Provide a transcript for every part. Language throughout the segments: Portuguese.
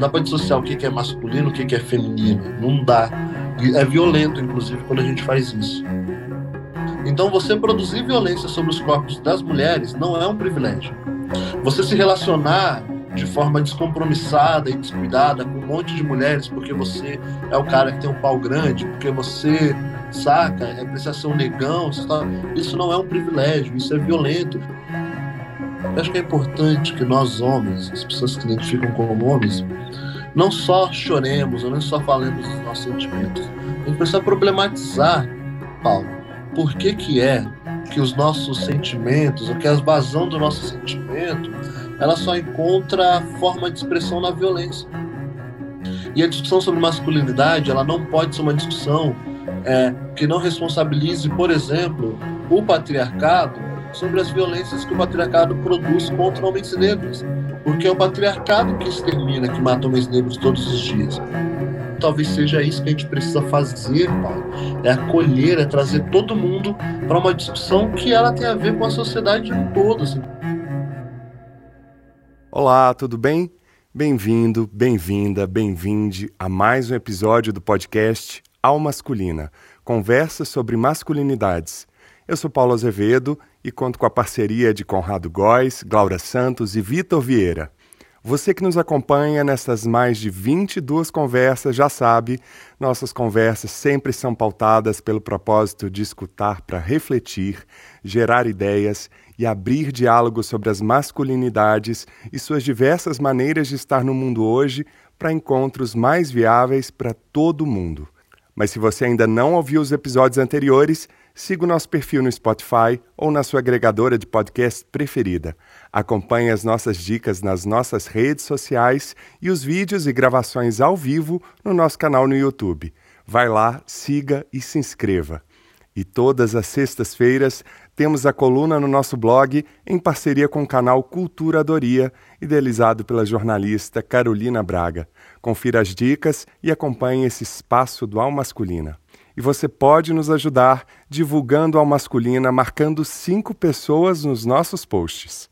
Não dá para dissociar o que é masculino, o que é feminino. Não dá. É violento, inclusive, quando a gente faz isso. Então, você produzir violência sobre os corpos das mulheres não é um privilégio. Você se relacionar de forma descompromissada e descuidada com um monte de mulheres porque você é o cara que tem um pau grande, porque você saca, é precisa ser um negão, tá... isso não é um privilégio, isso é violento. Eu acho que é importante que nós homens, as pessoas que se identificam como homens, não só choremos, ou não só falemos dos nossos sentimentos. A gente precisa problematizar, Paulo, por que que é que os nossos sentimentos, ou que a vazão do nosso sentimento, ela só encontra forma de expressão na violência. E a discussão sobre masculinidade, ela não pode ser uma discussão é, que não responsabilize, por exemplo, o patriarcado sobre as violências que o patriarcado produz contra homens negros. Porque é o patriarcado que extermina, que mata homens negros todos os dias. Talvez seja isso que a gente precisa fazer, Paulo. É acolher, é trazer todo mundo para uma discussão que ela tem a ver com a sociedade em todo. Assim. Olá, tudo bem? Bem-vindo, bem-vinda, bem-vinde a mais um episódio do podcast Al Masculina, conversa sobre masculinidades. Eu sou Paulo Azevedo e conto com a parceria de Conrado Góes, Glaura Santos e Vitor Vieira. Você que nos acompanha nessas mais de 22 conversas já sabe, nossas conversas sempre são pautadas pelo propósito de escutar para refletir, gerar ideias e abrir diálogo sobre as masculinidades e suas diversas maneiras de estar no mundo hoje para encontros mais viáveis para todo mundo. Mas se você ainda não ouviu os episódios anteriores, siga o nosso perfil no Spotify ou na sua agregadora de podcast preferida. Acompanhe as nossas dicas nas nossas redes sociais e os vídeos e gravações ao vivo no nosso canal no YouTube. Vai lá, siga e se inscreva. E todas as sextas-feiras temos a coluna no nosso blog em parceria com o canal Culturadoria, idealizado pela jornalista Carolina Braga. Confira as dicas e acompanhe esse espaço do Masculina. E você pode nos ajudar divulgando Al Masculina, marcando cinco pessoas nos nossos posts.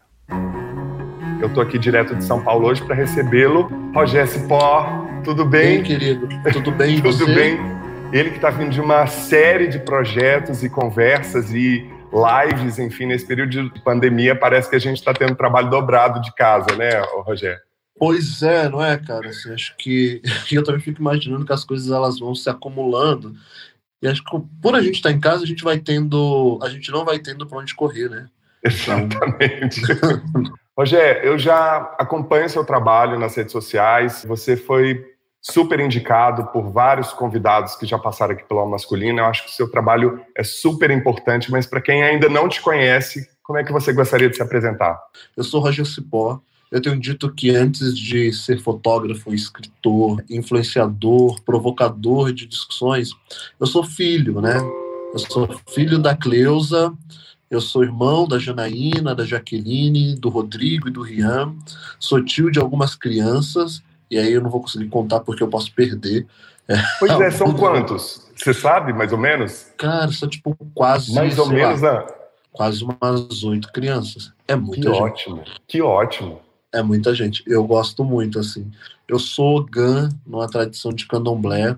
Eu estou aqui direto de São Paulo hoje para recebê-lo. Rogério Cipó, tudo bem? Bem, querido. Tudo bem, Tudo você? bem. Ele que está vindo de uma série de projetos e conversas e lives, enfim, nesse período de pandemia, parece que a gente está tendo trabalho dobrado de casa, né, Rogério? Pois é, não é, cara? Assim, acho que eu também fico imaginando que as coisas elas vão se acumulando. E acho que por a gente estar tá em casa, a gente vai tendo. A gente não vai tendo para onde correr, né? Exatamente. Rogério, eu já acompanho seu trabalho nas redes sociais. Você foi super indicado por vários convidados que já passaram aqui pela Masculina. Eu acho que o seu trabalho é super importante, mas para quem ainda não te conhece, como é que você gostaria de se apresentar? Eu sou Roger Cipó, eu tenho dito que antes de ser fotógrafo, escritor, influenciador, provocador de discussões, eu sou filho, né? Eu sou filho da Cleusa, eu sou irmão da Janaína, da Jaqueline, do Rodrigo e do Rian. Sou tio de algumas crianças, e aí eu não vou conseguir contar porque eu posso perder. Pois é, são quantos? Você sabe, mais ou menos? Cara, são tipo quase. Mais ou menos lá, a... Quase umas oito crianças. É muita que gente. ótimo, que ótimo. É muita gente. Eu gosto muito, assim. Eu sou GAN numa tradição de candomblé.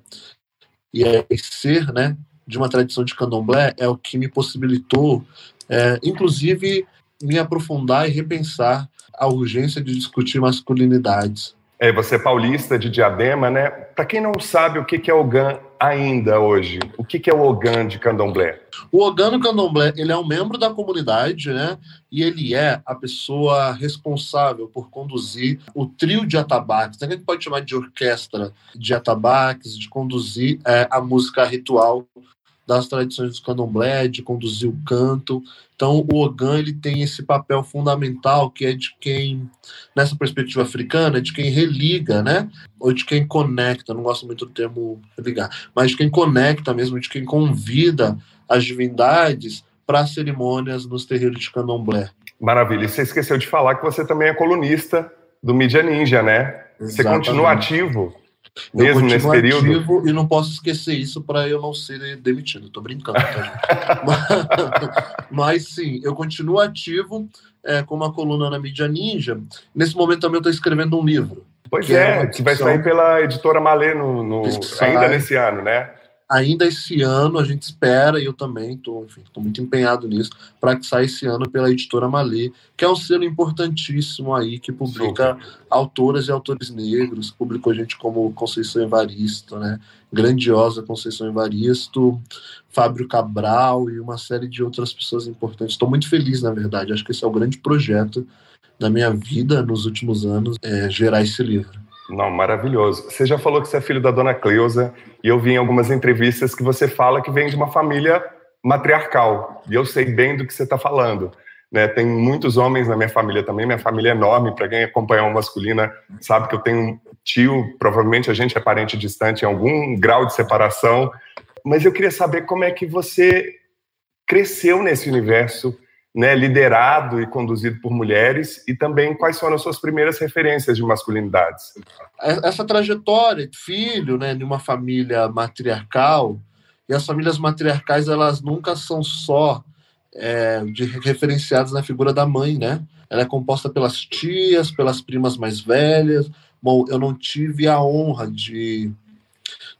E é ser, né, de uma tradição de candomblé é o que me possibilitou, é, inclusive, me aprofundar e repensar a urgência de discutir masculinidades. É, você é paulista de Diadema, né? Para quem não sabe o que é o GAN ainda hoje, o que é o Ogan de Candomblé? O Ogan Candomblé, ele é um membro da comunidade, né? E ele é a pessoa responsável por conduzir o trio de atabaques, que a gente pode chamar de orquestra de atabaques, de conduzir é, a música ritual das tradições do candomblé, de conduzir o canto. Então, o Ogan ele tem esse papel fundamental que é de quem, nessa perspectiva africana, de quem religa, né? Ou de quem conecta, não gosto muito do termo religar, mas de quem conecta mesmo, de quem convida as divindades para cerimônias nos terreiros de candomblé. Maravilha. E você esqueceu de falar que você também é colunista do Mídia Ninja, né? Exatamente. Você continua ativo mesmo nesse período. e não posso esquecer isso para eu não ser demitido. Estou brincando, tá, mas, mas, sim, eu continuo ativo é, com uma coluna na mídia Ninja. Nesse momento também eu estou escrevendo um livro. Pois é, é que vai sair pela editora Malê no, no ainda nesse ano, né? Ainda esse ano a gente espera, e eu também estou muito empenhado nisso, para que saia esse ano pela editora Malê, que é um selo importantíssimo aí, que publica Super. autoras e autores negros, publicou gente como Conceição Evaristo, né? grandiosa Conceição Evaristo, Fábio Cabral e uma série de outras pessoas importantes. Estou muito feliz, na verdade, acho que esse é o grande projeto da minha vida nos últimos anos, é gerar esse livro. Não, maravilhoso. Você já falou que você é filho da dona Cleusa, e eu vi em algumas entrevistas que você fala que vem de uma família matriarcal, e eu sei bem do que você está falando. Né? Tem muitos homens na minha família também, minha família é enorme, para quem acompanha o masculina sabe que eu tenho um tio, provavelmente a gente é parente distante em algum grau de separação, mas eu queria saber como é que você cresceu nesse universo né, liderado e conduzido por mulheres e também quais foram as suas primeiras referências de masculinidades? Essa trajetória, filho, né, de uma família matriarcal e as famílias matriarcais elas nunca são só é, de, referenciadas na figura da mãe, né? Ela é composta pelas tias, pelas primas mais velhas. Bom, eu não tive a honra de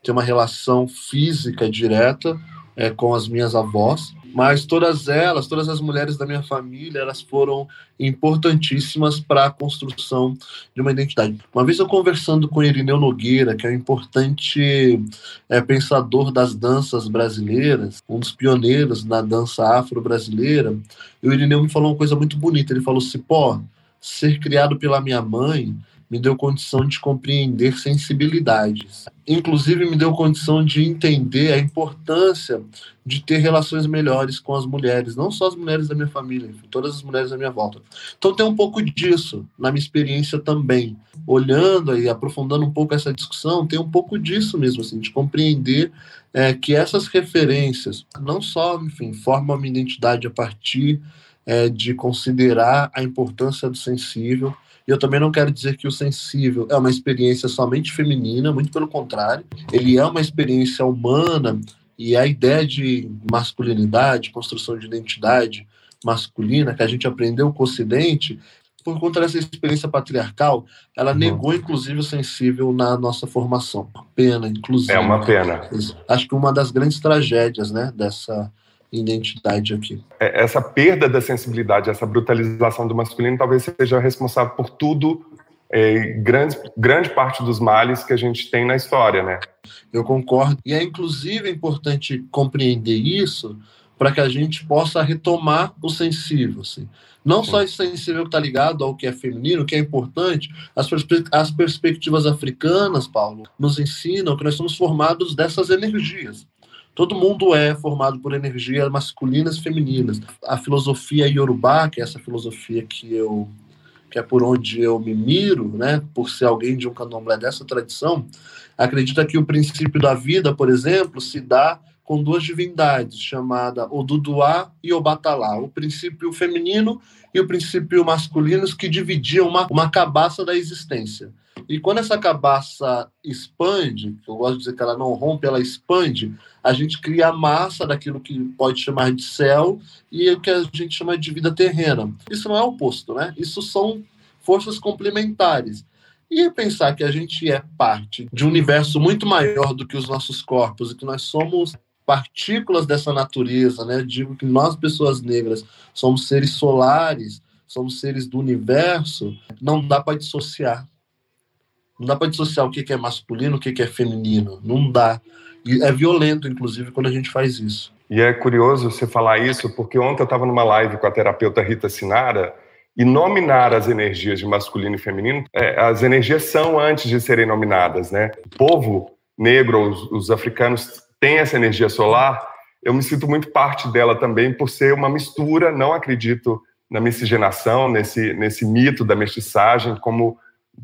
ter uma relação física direta é, com as minhas avós, mas todas elas, todas as mulheres da minha família, elas foram importantíssimas para a construção de uma identidade. Uma vez eu conversando com Irineu Nogueira, que é um importante é, pensador das danças brasileiras, um dos pioneiros na dança afro-brasileira, o Irineu me falou uma coisa muito bonita. Ele falou: Cipó, ser criado pela minha mãe me deu condição de compreender sensibilidades. Inclusive, me deu condição de entender a importância de ter relações melhores com as mulheres, não só as mulheres da minha família, todas as mulheres da minha volta. Então, tem um pouco disso na minha experiência também. Olhando e aprofundando um pouco essa discussão, tem um pouco disso mesmo, assim, de compreender é, que essas referências não só, enfim, formam uma identidade a partir é, de considerar a importância do sensível, eu também não quero dizer que o sensível é uma experiência somente feminina, muito pelo contrário. Ele é uma experiência humana e a ideia de masculinidade, construção de identidade masculina que a gente aprendeu com o Ocidente, por conta dessa experiência patriarcal, ela uhum. negou, inclusive, o sensível na nossa formação. Pena, inclusive. É uma pena. Acho que uma das grandes tragédias né, dessa, identidade aqui. É, essa perda da sensibilidade, essa brutalização do masculino, talvez seja responsável por tudo, é, grande, grande parte dos males que a gente tem na história, né? Eu concordo. E é inclusive importante compreender isso para que a gente possa retomar o sensível, assim. Não Sim. só esse sensível que está ligado ao que é feminino, que é importante, as, perspe as perspectivas africanas, Paulo, nos ensinam que nós somos formados dessas energias. Todo mundo é formado por energias masculinas e femininas. A filosofia iorubá, que é essa filosofia que eu que é por onde eu me miro, né, por ser alguém de um candomblé dessa tradição, acredita que o princípio da vida, por exemplo, se dá com duas divindades, chamada Oduduá e Obatalá, o princípio feminino e o princípio masculino, que dividiam uma, uma cabaça da existência. E quando essa cabaça expande, eu gosto de dizer que ela não rompe, ela expande, a gente cria a massa daquilo que pode chamar de céu e o que a gente chama de vida terrena. Isso não é oposto, né? Isso são forças complementares. E pensar que a gente é parte de um universo muito maior do que os nossos corpos e que nós somos partículas dessa natureza, né? Digo que nós, pessoas negras, somos seres solares, somos seres do universo, não dá para dissociar. Não dá para dissociar o que é masculino, o que é feminino. Não dá. E é violento, inclusive, quando a gente faz isso. E é curioso você falar isso, porque ontem eu estava numa live com a terapeuta Rita Sinara e nominar as energias de masculino e feminino, é, as energias são antes de serem nominadas, né? O povo negro, os, os africanos têm essa energia solar, eu me sinto muito parte dela também por ser uma mistura, não acredito na miscigenação, nesse, nesse mito da mestiçagem, como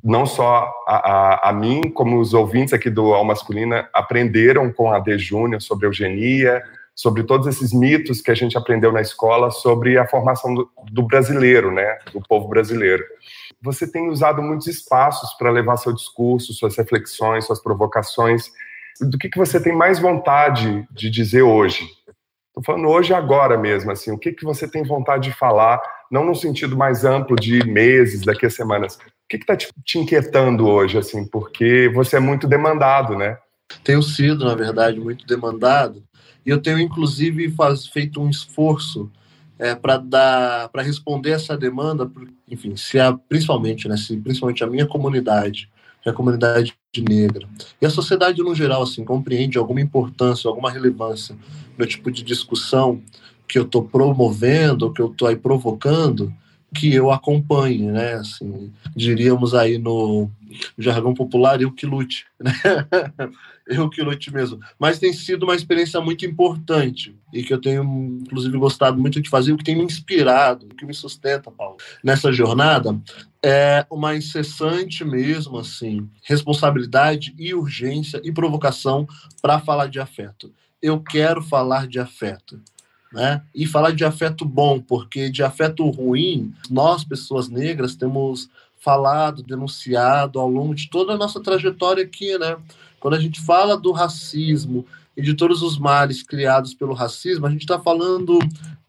não só a, a, a, mim, como os ouvintes aqui do Al Masculina aprenderam com a D. Júnior sobre eugenia, sobre todos esses mitos que a gente aprendeu na escola sobre a formação do, do brasileiro, né, do povo brasileiro. Você tem usado muitos espaços para levar seu discurso, suas reflexões, suas provocações. Do que, que você tem mais vontade de dizer hoje? Estou falando hoje agora mesmo, assim, o que, que você tem vontade de falar não no sentido mais amplo de meses, daqui a semanas. O que está te, te inquietando hoje, assim? Porque você é muito demandado, né? Tenho sido, na verdade, muito demandado. E eu tenho, inclusive, faz, feito um esforço é, para dar para responder essa demanda, enfim, se a, principalmente, né, se principalmente a minha comunidade, a comunidade negra e a sociedade no geral assim compreende alguma importância, alguma relevância no tipo de discussão que eu estou promovendo, que eu estou aí provocando, que eu acompanhe, né? Assim, diríamos aí no jargão popular, eu que lute, né? eu que lute mesmo. Mas tem sido uma experiência muito importante e que eu tenho, inclusive, gostado muito de fazer, o que tem me inspirado, o que me sustenta, Paulo, nessa jornada, é uma incessante mesmo, assim, responsabilidade e urgência e provocação para falar de afeto. Eu quero falar de afeto né? E falar de afeto bom, porque de afeto ruim, nós, pessoas negras, temos falado, denunciado ao longo de toda a nossa trajetória aqui, né? Quando a gente fala do racismo e de todos os males criados pelo racismo, a gente está falando,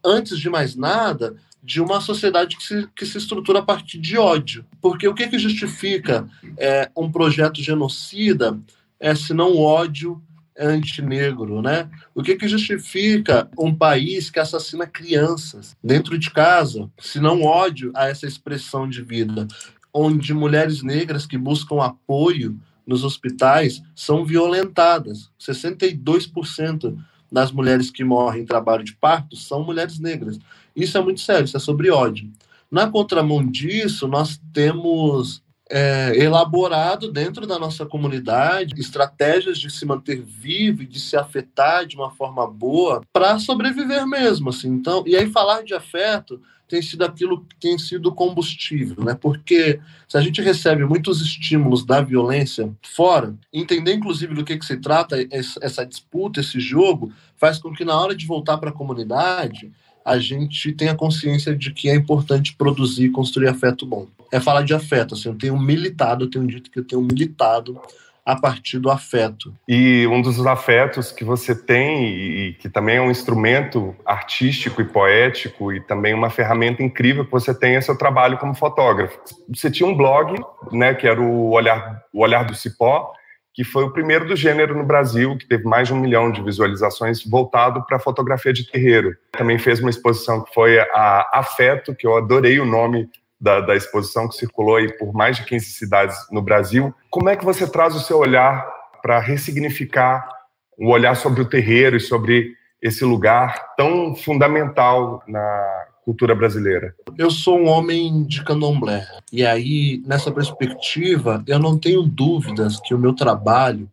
antes de mais nada, de uma sociedade que se, que se estrutura a partir de ódio. Porque o que, que justifica é, um projeto genocida é se não ódio antinegro, né? O que, que justifica um país que assassina crianças dentro de casa, se não ódio a essa expressão de vida, onde mulheres negras que buscam apoio nos hospitais são violentadas. 62% das mulheres que morrem em trabalho de parto são mulheres negras. Isso é muito sério, isso é sobre ódio. Na contramão disso, nós temos é, elaborado dentro da nossa comunidade estratégias de se manter vivo e de se afetar de uma forma boa para sobreviver mesmo, assim. Então, e aí falar de afeto tem sido aquilo que tem sido combustível, né? Porque se a gente recebe muitos estímulos da violência fora, entender inclusive do que, que se trata essa disputa, esse jogo, faz com que na hora de voltar para a comunidade a gente tenha consciência de que é importante produzir e construir afeto bom. É falar de afeto, assim, eu tenho militado, eu tenho dito que eu tenho militado a partir do afeto. E um dos afetos que você tem e que também é um instrumento artístico e poético e também uma ferramenta incrível que você tem é seu trabalho como fotógrafo. Você tinha um blog, né, que era o Olhar, o Olhar do Cipó, que foi o primeiro do gênero no Brasil, que teve mais de um milhão de visualizações, voltado para fotografia de terreiro. Também fez uma exposição que foi a Afeto, que eu adorei o nome da, da, exposição, que circulou aí por mais de 15 cidades no Brasil. Como é que você traz o seu olhar para ressignificar o olhar sobre o terreiro e sobre esse lugar tão fundamental na cultura brasileira? Eu sou um homem de candomblé. E aí, nessa perspectiva, eu não tenho dúvidas que o meu trabalho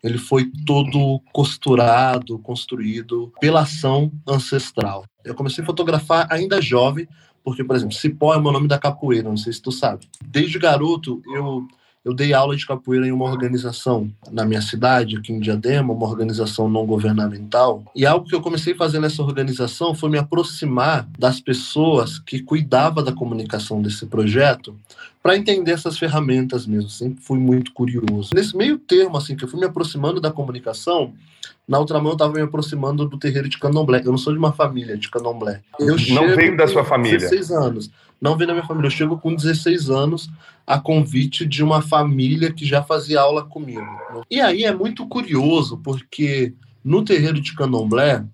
ele foi todo costurado, construído pela ação ancestral. Eu comecei a fotografar ainda jovem, porque, por exemplo, Cipó é o meu nome da capoeira, não sei se tu sabe. Desde garoto, eu eu dei aula de capoeira em uma organização na minha cidade, aqui em Diadema, uma organização não governamental. E algo que eu comecei a fazer nessa organização foi me aproximar das pessoas que cuidavam da comunicação desse projeto para entender essas ferramentas mesmo. Sempre fui muito curioso. Nesse meio termo, assim, que eu fui me aproximando da comunicação, na outra mão eu estava me aproximando do terreiro de candomblé. Eu não sou de uma família de candomblé. Eu não veio da sua família? 16 anos não vem da minha família. Eu chego com 16 anos a convite de uma família que já fazia aula comigo. E aí é muito curioso, porque no terreiro de candomblé,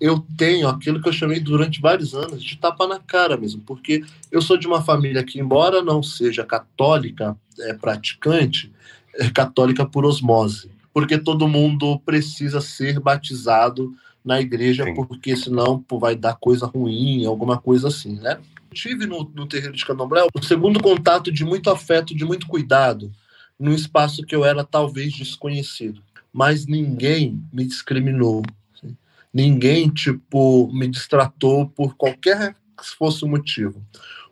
eu tenho aquilo que eu chamei durante vários anos de tapa na cara mesmo, porque eu sou de uma família que, embora não seja católica, é praticante, é católica por osmose, porque todo mundo precisa ser batizado na igreja, Sim. porque senão pô, vai dar coisa ruim, alguma coisa assim, né? Tive no, no terreiro de Candomblé o segundo contato de muito afeto, de muito cuidado, num espaço que eu era talvez desconhecido. Mas ninguém me discriminou. Ninguém, tipo, me distratou por qualquer que fosse o motivo.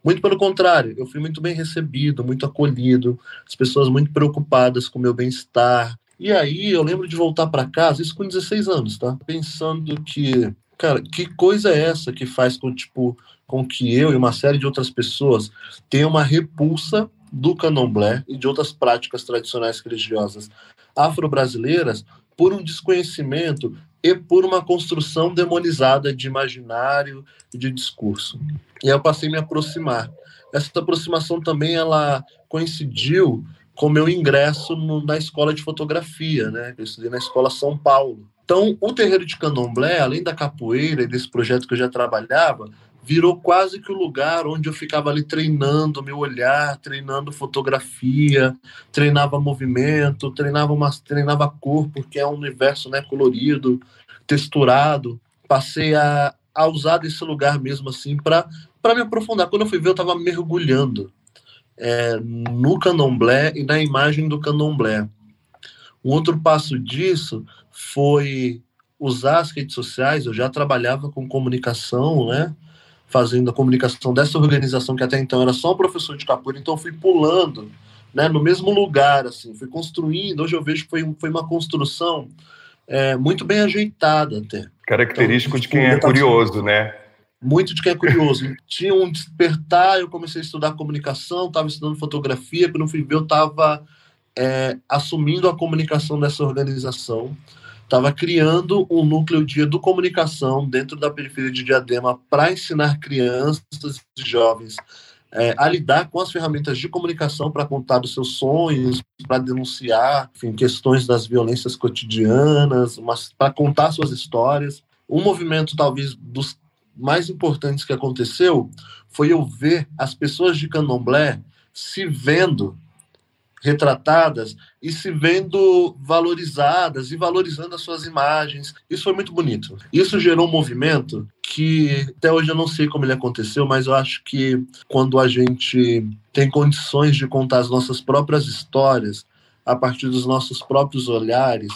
Muito pelo contrário, eu fui muito bem recebido, muito acolhido, as pessoas muito preocupadas com o meu bem-estar. E aí eu lembro de voltar para casa, isso com 16 anos, tá? Pensando que, cara, que coisa é essa que faz com, tipo, com que eu e uma série de outras pessoas tenham uma repulsa do candomblé e de outras práticas tradicionais religiosas afro-brasileiras por um desconhecimento e por uma construção demonizada de imaginário e de discurso. E aí eu passei a me aproximar. Essa aproximação também ela coincidiu com meu ingresso no, na escola de fotografia, né? Eu estudei na escola São Paulo. Então, o terreiro de Candomblé, além da capoeira e desse projeto que eu já trabalhava, virou quase que o lugar onde eu ficava ali treinando meu olhar, treinando fotografia, treinava movimento, treinava uma, treinava cor, porque é um universo né, colorido, texturado. Passei a, a usar desse lugar mesmo assim para me aprofundar. Quando eu fui ver, eu estava mergulhando é, no candomblé e na imagem do candomblé. Um outro passo disso foi usar as redes sociais. Eu já trabalhava com comunicação, né? Fazendo a comunicação dessa organização que até então era só um professor de capoeira, então eu fui pulando, né? No mesmo lugar, assim, fui construindo. Hoje eu vejo que foi, foi uma construção é, muito bem ajeitada até. Característico então, de quem é curioso, né? muito de quem é curioso. Tinha um despertar, eu comecei a estudar comunicação, estava estudando fotografia, quando eu fui ver, eu estava é, assumindo a comunicação dessa organização, estava criando um núcleo de educomunicação dentro da periferia de Diadema para ensinar crianças e jovens é, a lidar com as ferramentas de comunicação para contar os seus sonhos, para denunciar enfim, questões das violências cotidianas, para contar suas histórias. Um movimento, talvez, dos mais importantes que aconteceu foi eu ver as pessoas de candomblé se vendo retratadas e se vendo valorizadas e valorizando as suas imagens. Isso foi muito bonito. Isso gerou um movimento que até hoje eu não sei como ele aconteceu, mas eu acho que quando a gente tem condições de contar as nossas próprias histórias a partir dos nossos próprios olhares,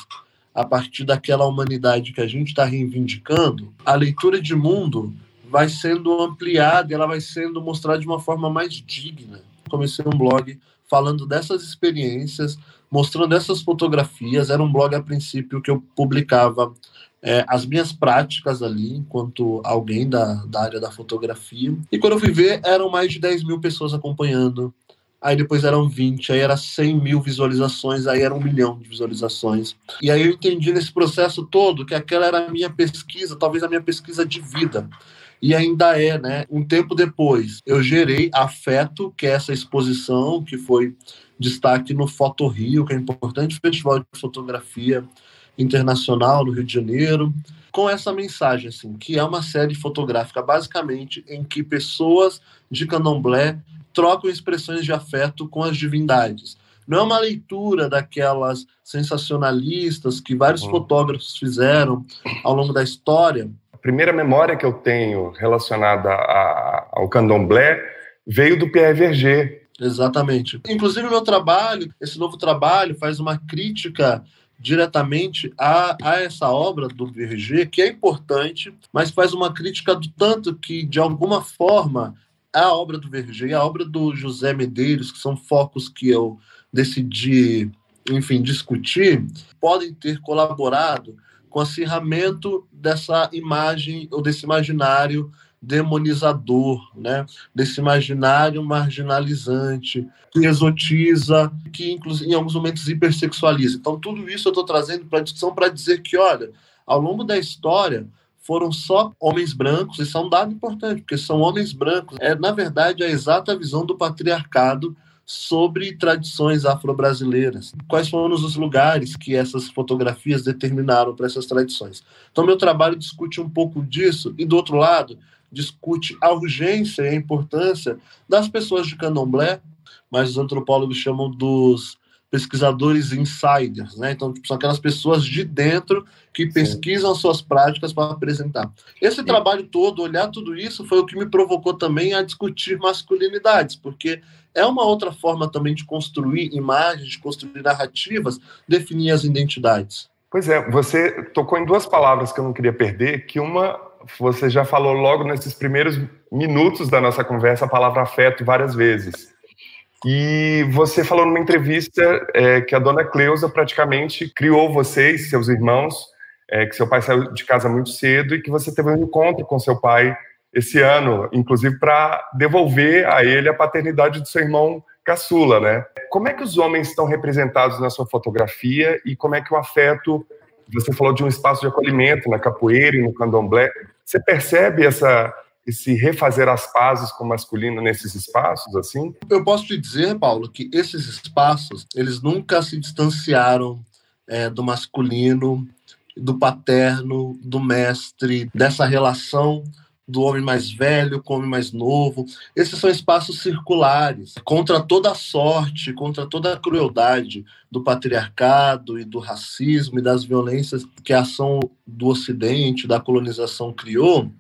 a partir daquela humanidade que a gente está reivindicando, a leitura de mundo vai sendo ampliada, ela vai sendo mostrada de uma forma mais digna. Comecei um blog falando dessas experiências, mostrando essas fotografias. Era um blog a princípio que eu publicava é, as minhas práticas ali, enquanto alguém da, da área da fotografia. E quando eu fui ver, eram mais de 10 mil pessoas acompanhando aí depois eram 20, aí era 100 mil visualizações, aí era um milhão de visualizações. E aí eu entendi nesse processo todo que aquela era a minha pesquisa, talvez a minha pesquisa de vida. E ainda é, né? Um tempo depois, eu gerei Afeto, que é essa exposição que foi destaque no Foto Rio, que é um importante festival de fotografia internacional no Rio de Janeiro, com essa mensagem, assim, que é uma série fotográfica, basicamente, em que pessoas de candomblé trocam expressões de afeto com as divindades. Não é uma leitura daquelas sensacionalistas que vários uhum. fotógrafos fizeram ao longo da história. Primeira memória que eu tenho relacionada a, ao candomblé veio do Pierre Verger. Exatamente. Inclusive, meu trabalho, esse novo trabalho, faz uma crítica diretamente a, a essa obra do Verger, que é importante, mas faz uma crítica do tanto que, de alguma forma, a obra do Verger a obra do José Medeiros, que são focos que eu decidi, enfim, discutir, podem ter colaborado com o acirramento dessa imagem ou desse imaginário demonizador, né? desse imaginário marginalizante, que exotiza, que inclusive em alguns momentos hipersexualiza. Então, tudo isso eu estou trazendo para a discussão para dizer que, olha, ao longo da história, foram só homens brancos, isso é um dado importante, porque são homens brancos. É, na verdade, a exata visão do patriarcado sobre tradições afro-brasileiras. Quais foram os lugares que essas fotografias determinaram para essas tradições? Então, meu trabalho discute um pouco disso, e do outro lado, discute a urgência e a importância das pessoas de candomblé, mas os antropólogos chamam dos pesquisadores insiders, né? Então, tipo, são aquelas pessoas de dentro que pesquisam Sim. suas práticas para apresentar. Esse Sim. trabalho todo, olhar tudo isso, foi o que me provocou também a discutir masculinidades, porque é uma outra forma também de construir imagens, de construir narrativas, definir as identidades. Pois é, você tocou em duas palavras que eu não queria perder, que uma você já falou logo nesses primeiros minutos da nossa conversa a palavra afeto várias vezes. E você falou numa entrevista é, que a dona Cleusa praticamente criou vocês, seus irmãos, é, que seu pai saiu de casa muito cedo e que você teve um encontro com seu pai esse ano, inclusive para devolver a ele a paternidade do seu irmão caçula, né? Como é que os homens estão representados na sua fotografia e como é que o afeto Você falou de um espaço de acolhimento na capoeira e no candomblé. Você percebe essa, esse refazer as pazes com o masculino nesses espaços, assim? Eu posso te dizer, Paulo, que esses espaços, eles nunca se distanciaram é, do masculino, do paterno, do mestre, dessa relação do homem mais velho com o homem mais novo. Esses são espaços circulares, contra toda a sorte, contra toda a crueldade do patriarcado e do racismo e das violências que a ação do Ocidente, da colonização criou.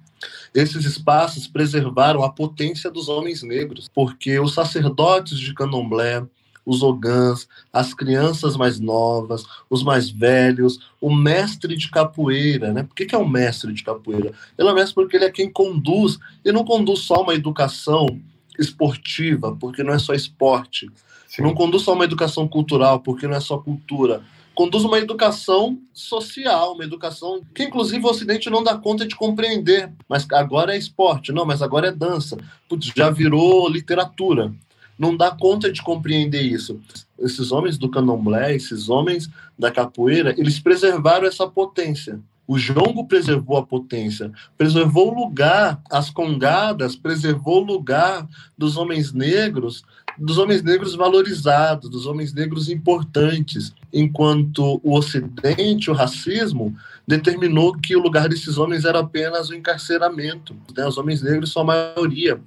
Esses espaços preservaram a potência dos homens negros, porque os sacerdotes de candomblé, os ogãs, as crianças mais novas, os mais velhos, o mestre de capoeira, né? Por que, que é o mestre de capoeira? Ele é o mestre porque ele é quem conduz, e não conduz só uma educação esportiva, porque não é só esporte. Sim. Não conduz só uma educação cultural, porque não é só cultura. Conduz uma educação social, uma educação que, inclusive, o Ocidente não dá conta de compreender. Mas agora é esporte, não, mas agora é dança. Putz, já virou literatura não dá conta de compreender isso. Esses homens do candomblé, esses homens da capoeira, eles preservaram essa potência. O jongo preservou a potência, preservou o lugar, as congadas, preservou o lugar dos homens negros, dos homens negros valorizados, dos homens negros importantes, enquanto o Ocidente, o racismo, determinou que o lugar desses homens era apenas o encarceramento. Né? Os homens negros são a maioria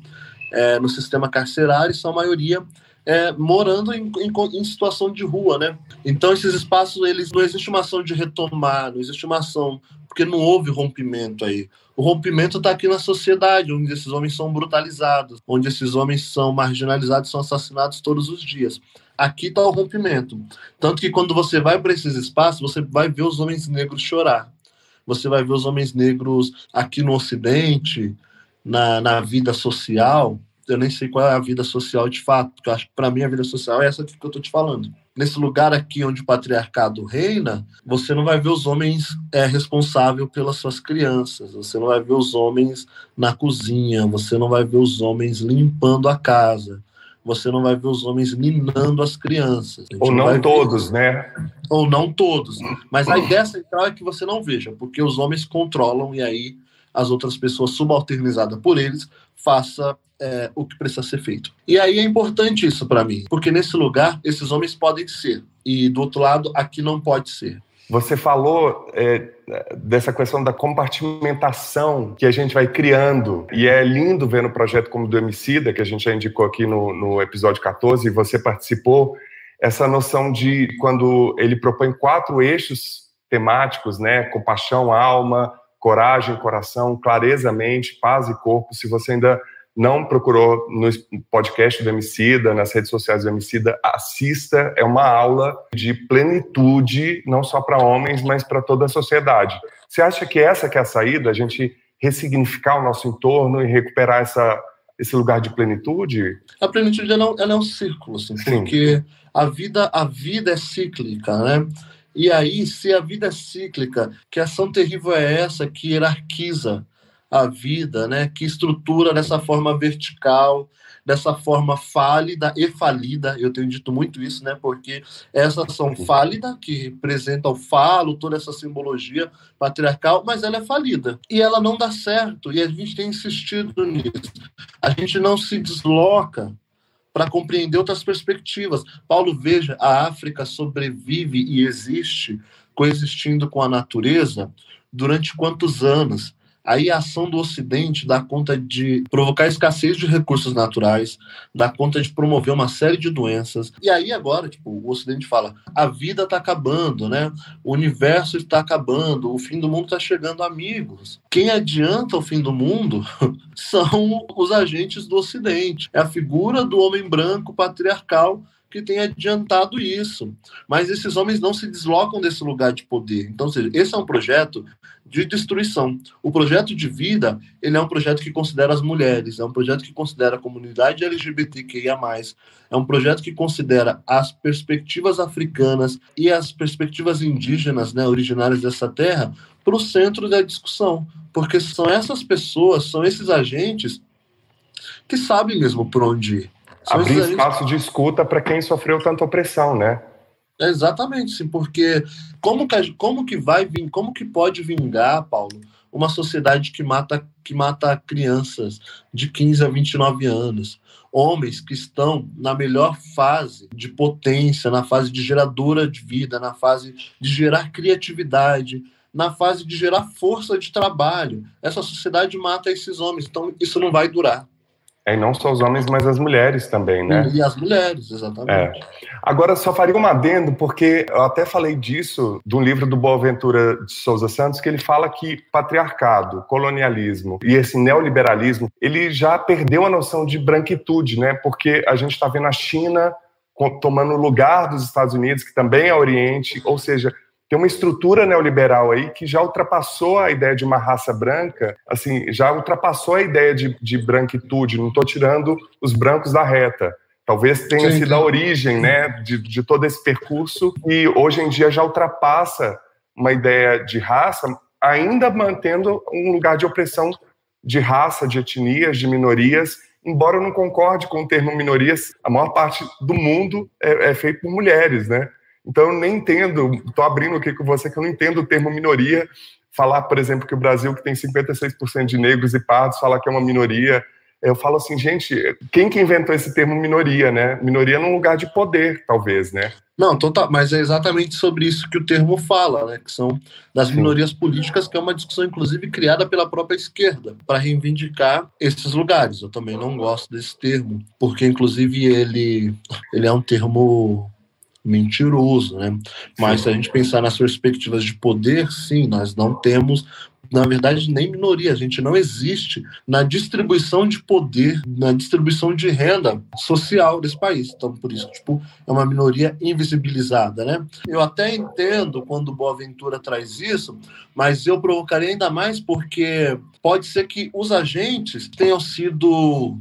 é, no sistema carcerário são a maioria é, morando em, em, em, situação de rua, né? Então esses espaços eles não existe uma ação de retomar, não existe uma ação porque não houve rompimento aí. O rompimento está aqui na sociedade, onde esses homens são brutalizados, onde esses homens são marginalizados, são assassinados todos os dias. Aqui está o rompimento. Tanto que quando você vai para esses espaços, você vai ver os homens negros chorar. Você vai ver os homens negros aqui no Ocidente, na, na vida social, eu nem sei qual é a vida social de fato, porque eu acho que para mim a vida social é essa que eu estou te falando. Nesse lugar aqui onde o patriarcado reina, você não vai ver os homens é, responsáveis pelas suas crianças, você não vai ver os homens na cozinha, você não vai ver os homens limpando a casa, você não vai ver os homens minando as crianças. Ou não todos, ver... né? Ou não todos. Mas a ideia central é que você não veja, porque os homens controlam e aí as outras pessoas subalternizadas por eles faça é, o que precisa ser feito. E aí é importante isso para mim, porque nesse lugar esses homens podem ser e do outro lado aqui não pode ser. Você falou é, dessa questão da compartimentação que a gente vai criando. E é lindo ver no projeto como do Emicida, que a gente já indicou aqui no, no episódio 14, e você participou, essa noção de quando ele propõe quatro eixos temáticos, né? Compaixão, alma, coragem, coração, clareza, mente, paz e corpo. Se você ainda não procurou no podcast do Emicida, nas redes sociais do Emicida, assista. É uma aula de plenitude, não só para homens, mas para toda a sociedade. Você acha que essa que é a saída, a gente ressignificar o nosso entorno e recuperar essa, esse lugar de plenitude? A plenitude ela, é um círculo, assim, porque a vida, a vida é cíclica, né? E aí, se a vida é cíclica, que ação terrível é essa que hierarquiza a vida, né? que estrutura dessa forma vertical, dessa forma fálida e falida, eu tenho dito muito isso, né? Porque essa ação fálida, que representa o falo, toda essa simbologia patriarcal, mas ela é falida. E ela não dá certo, e a gente tem insistido nisso. A gente não se desloca para compreender outras perspectivas. Paulo, veja, a África sobrevive e existe coexistindo com a natureza durante quantos anos? Aí a ação do Ocidente dá conta de provocar escassez de recursos naturais, dá conta de promover uma série de doenças. E aí agora, tipo, o Ocidente fala: a vida está acabando, né? O universo está acabando, o fim do mundo está chegando, amigos. Quem adianta o fim do mundo são os agentes do Ocidente. É a figura do homem branco patriarcal que tem adiantado isso. Mas esses homens não se deslocam desse lugar de poder. Então, seja, esse é um projeto de destruição. O projeto de vida, ele é um projeto que considera as mulheres, é um projeto que considera a comunidade LGBTQIA+, é um projeto que considera as perspectivas africanas e as perspectivas indígenas, né, originárias dessa terra, para o centro da discussão, porque são essas pessoas, são esses agentes que sabem mesmo por onde ir. Abrir espaço de escuta para quem sofreu tanta opressão, né? Exatamente, sim, porque como que, como que vai vir, como que pode vingar, Paulo, uma sociedade que mata, que mata crianças de 15 a 29 anos, homens que estão na melhor fase de potência, na fase de geradora de vida, na fase de gerar criatividade, na fase de gerar força de trabalho. Essa sociedade mata esses homens, então isso não vai durar. É, e não só os homens, mas as mulheres também, né? E as mulheres, exatamente. É. Agora, só faria um adendo, porque eu até falei disso de um livro do Boaventura de Souza Santos, que ele fala que patriarcado, colonialismo e esse neoliberalismo, ele já perdeu a noção de branquitude, né? Porque a gente está vendo a China tomando o lugar dos Estados Unidos, que também é Oriente, ou seja, tem uma estrutura neoliberal aí que já ultrapassou a ideia de uma raça branca, assim, já ultrapassou a ideia de, de branquitude. Não estou tirando os brancos da reta. Talvez tenha sido a origem né, de, de todo esse percurso e hoje em dia já ultrapassa uma ideia de raça, ainda mantendo um lugar de opressão de raça, de etnias, de minorias, embora eu não concorde com o termo minorias, a maior parte do mundo é, é feito por mulheres, né? Então, eu nem entendo, estou abrindo aqui com você, que eu não entendo o termo minoria. Falar, por exemplo, que o Brasil, que tem 56% de negros e pardos, falar que é uma minoria. Eu falo assim, gente, quem que inventou esse termo minoria, né? Minoria num lugar de poder, talvez, né? Não, total, mas é exatamente sobre isso que o termo fala, né? Que são das minorias políticas, que é uma discussão, inclusive, criada pela própria esquerda, para reivindicar esses lugares. Eu também não gosto desse termo, porque, inclusive, ele, ele é um termo mentiroso, né? Mas se a gente pensar nas perspectivas de poder, sim, nós não temos, na verdade, nem minoria, a gente não existe na distribuição de poder, na distribuição de renda social desse país. Então, por isso, tipo, é uma minoria invisibilizada, né? Eu até entendo quando Boaventura traz isso, mas eu provocaria ainda mais porque pode ser que os agentes tenham sido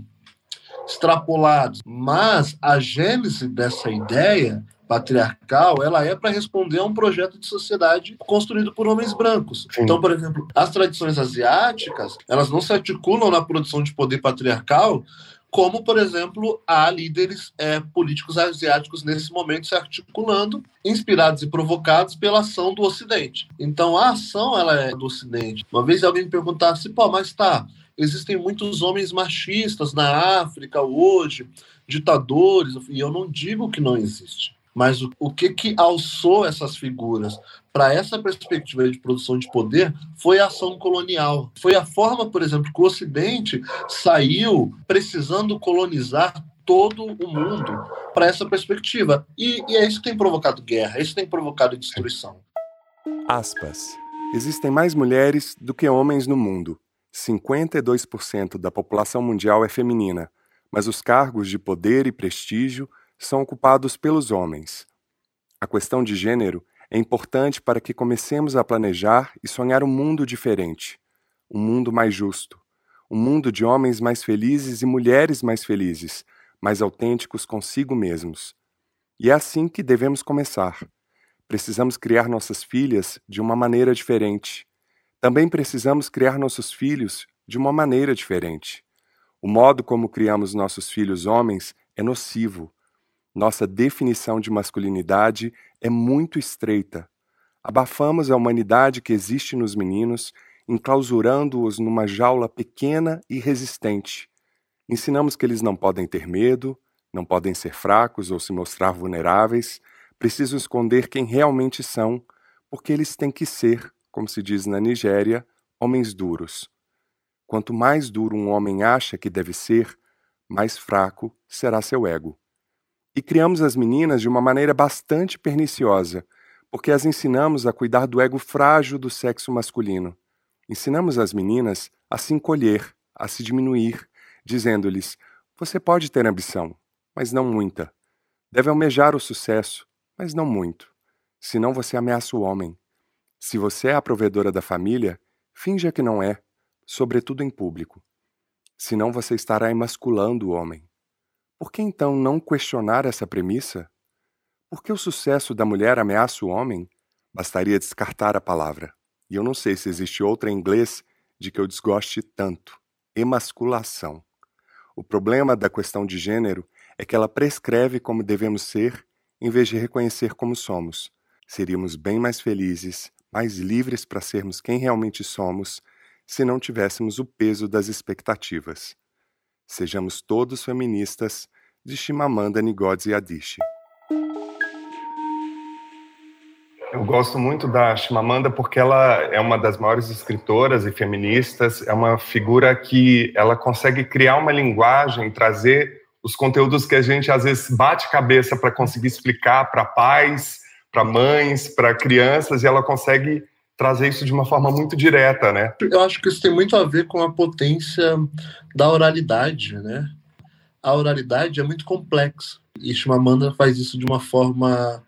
extrapolados, mas a gênese dessa ideia patriarcal, ela é para responder a um projeto de sociedade construído por homens brancos. Sim. Então, por exemplo, as tradições asiáticas, elas não se articulam na produção de poder patriarcal como, por exemplo, há líderes é, políticos asiáticos nesse momento se articulando, inspirados e provocados pela ação do Ocidente. Então, a ação ela é do Ocidente. Uma vez alguém me perguntasse, pô, mas tá, existem muitos homens machistas na África hoje, ditadores, e eu não digo que não existe. Mas o, o que que alçou essas figuras para essa perspectiva de produção de poder foi a ação colonial. Foi a forma, por exemplo, que o Ocidente saiu precisando colonizar todo o mundo para essa perspectiva. E, e, é isso que tem provocado guerra, é isso que tem provocado destruição. Aspas. Existem mais mulheres do que homens no mundo. 52% da população mundial é feminina, mas os cargos de poder e prestígio são ocupados pelos homens. A questão de gênero é importante para que comecemos a planejar e sonhar um mundo diferente, um mundo mais justo, um mundo de homens mais felizes e mulheres mais felizes, mais autênticos consigo mesmos. E é assim que devemos começar. Precisamos criar nossas filhas de uma maneira diferente. Também precisamos criar nossos filhos de uma maneira diferente. O modo como criamos nossos filhos homens é nocivo nossa definição de masculinidade é muito estreita. Abafamos a humanidade que existe nos meninos, enclausurando-os numa jaula pequena e resistente. Ensinamos que eles não podem ter medo, não podem ser fracos ou se mostrar vulneráveis, precisam esconder quem realmente são, porque eles têm que ser, como se diz na Nigéria, homens duros. Quanto mais duro um homem acha que deve ser, mais fraco será seu ego. E criamos as meninas de uma maneira bastante perniciosa, porque as ensinamos a cuidar do ego frágil do sexo masculino. Ensinamos as meninas a se encolher, a se diminuir, dizendo-lhes: você pode ter ambição, mas não muita. Deve almejar o sucesso, mas não muito. Senão você ameaça o homem. Se você é a provedora da família, finja que não é, sobretudo em público. Senão você estará emasculando o homem. Por que então não questionar essa premissa? Por que o sucesso da mulher ameaça o homem? Bastaria descartar a palavra. E eu não sei se existe outra em inglês de que eu desgoste tanto: emasculação. O problema da questão de gênero é que ela prescreve como devemos ser em vez de reconhecer como somos. Seríamos bem mais felizes, mais livres para sermos quem realmente somos, se não tivéssemos o peso das expectativas. Sejamos todos feministas, de Shimamanda Ngozi Adichie. Eu gosto muito da Chimamanda porque ela é uma das maiores escritoras e feministas, é uma figura que ela consegue criar uma linguagem, trazer os conteúdos que a gente às vezes bate cabeça para conseguir explicar para pais, para mães, para crianças, e ela consegue trazer isso de uma forma muito direta, né? Eu acho que isso tem muito a ver com a potência da oralidade, né? A oralidade é muito complexa e Chimamanda faz isso de uma forma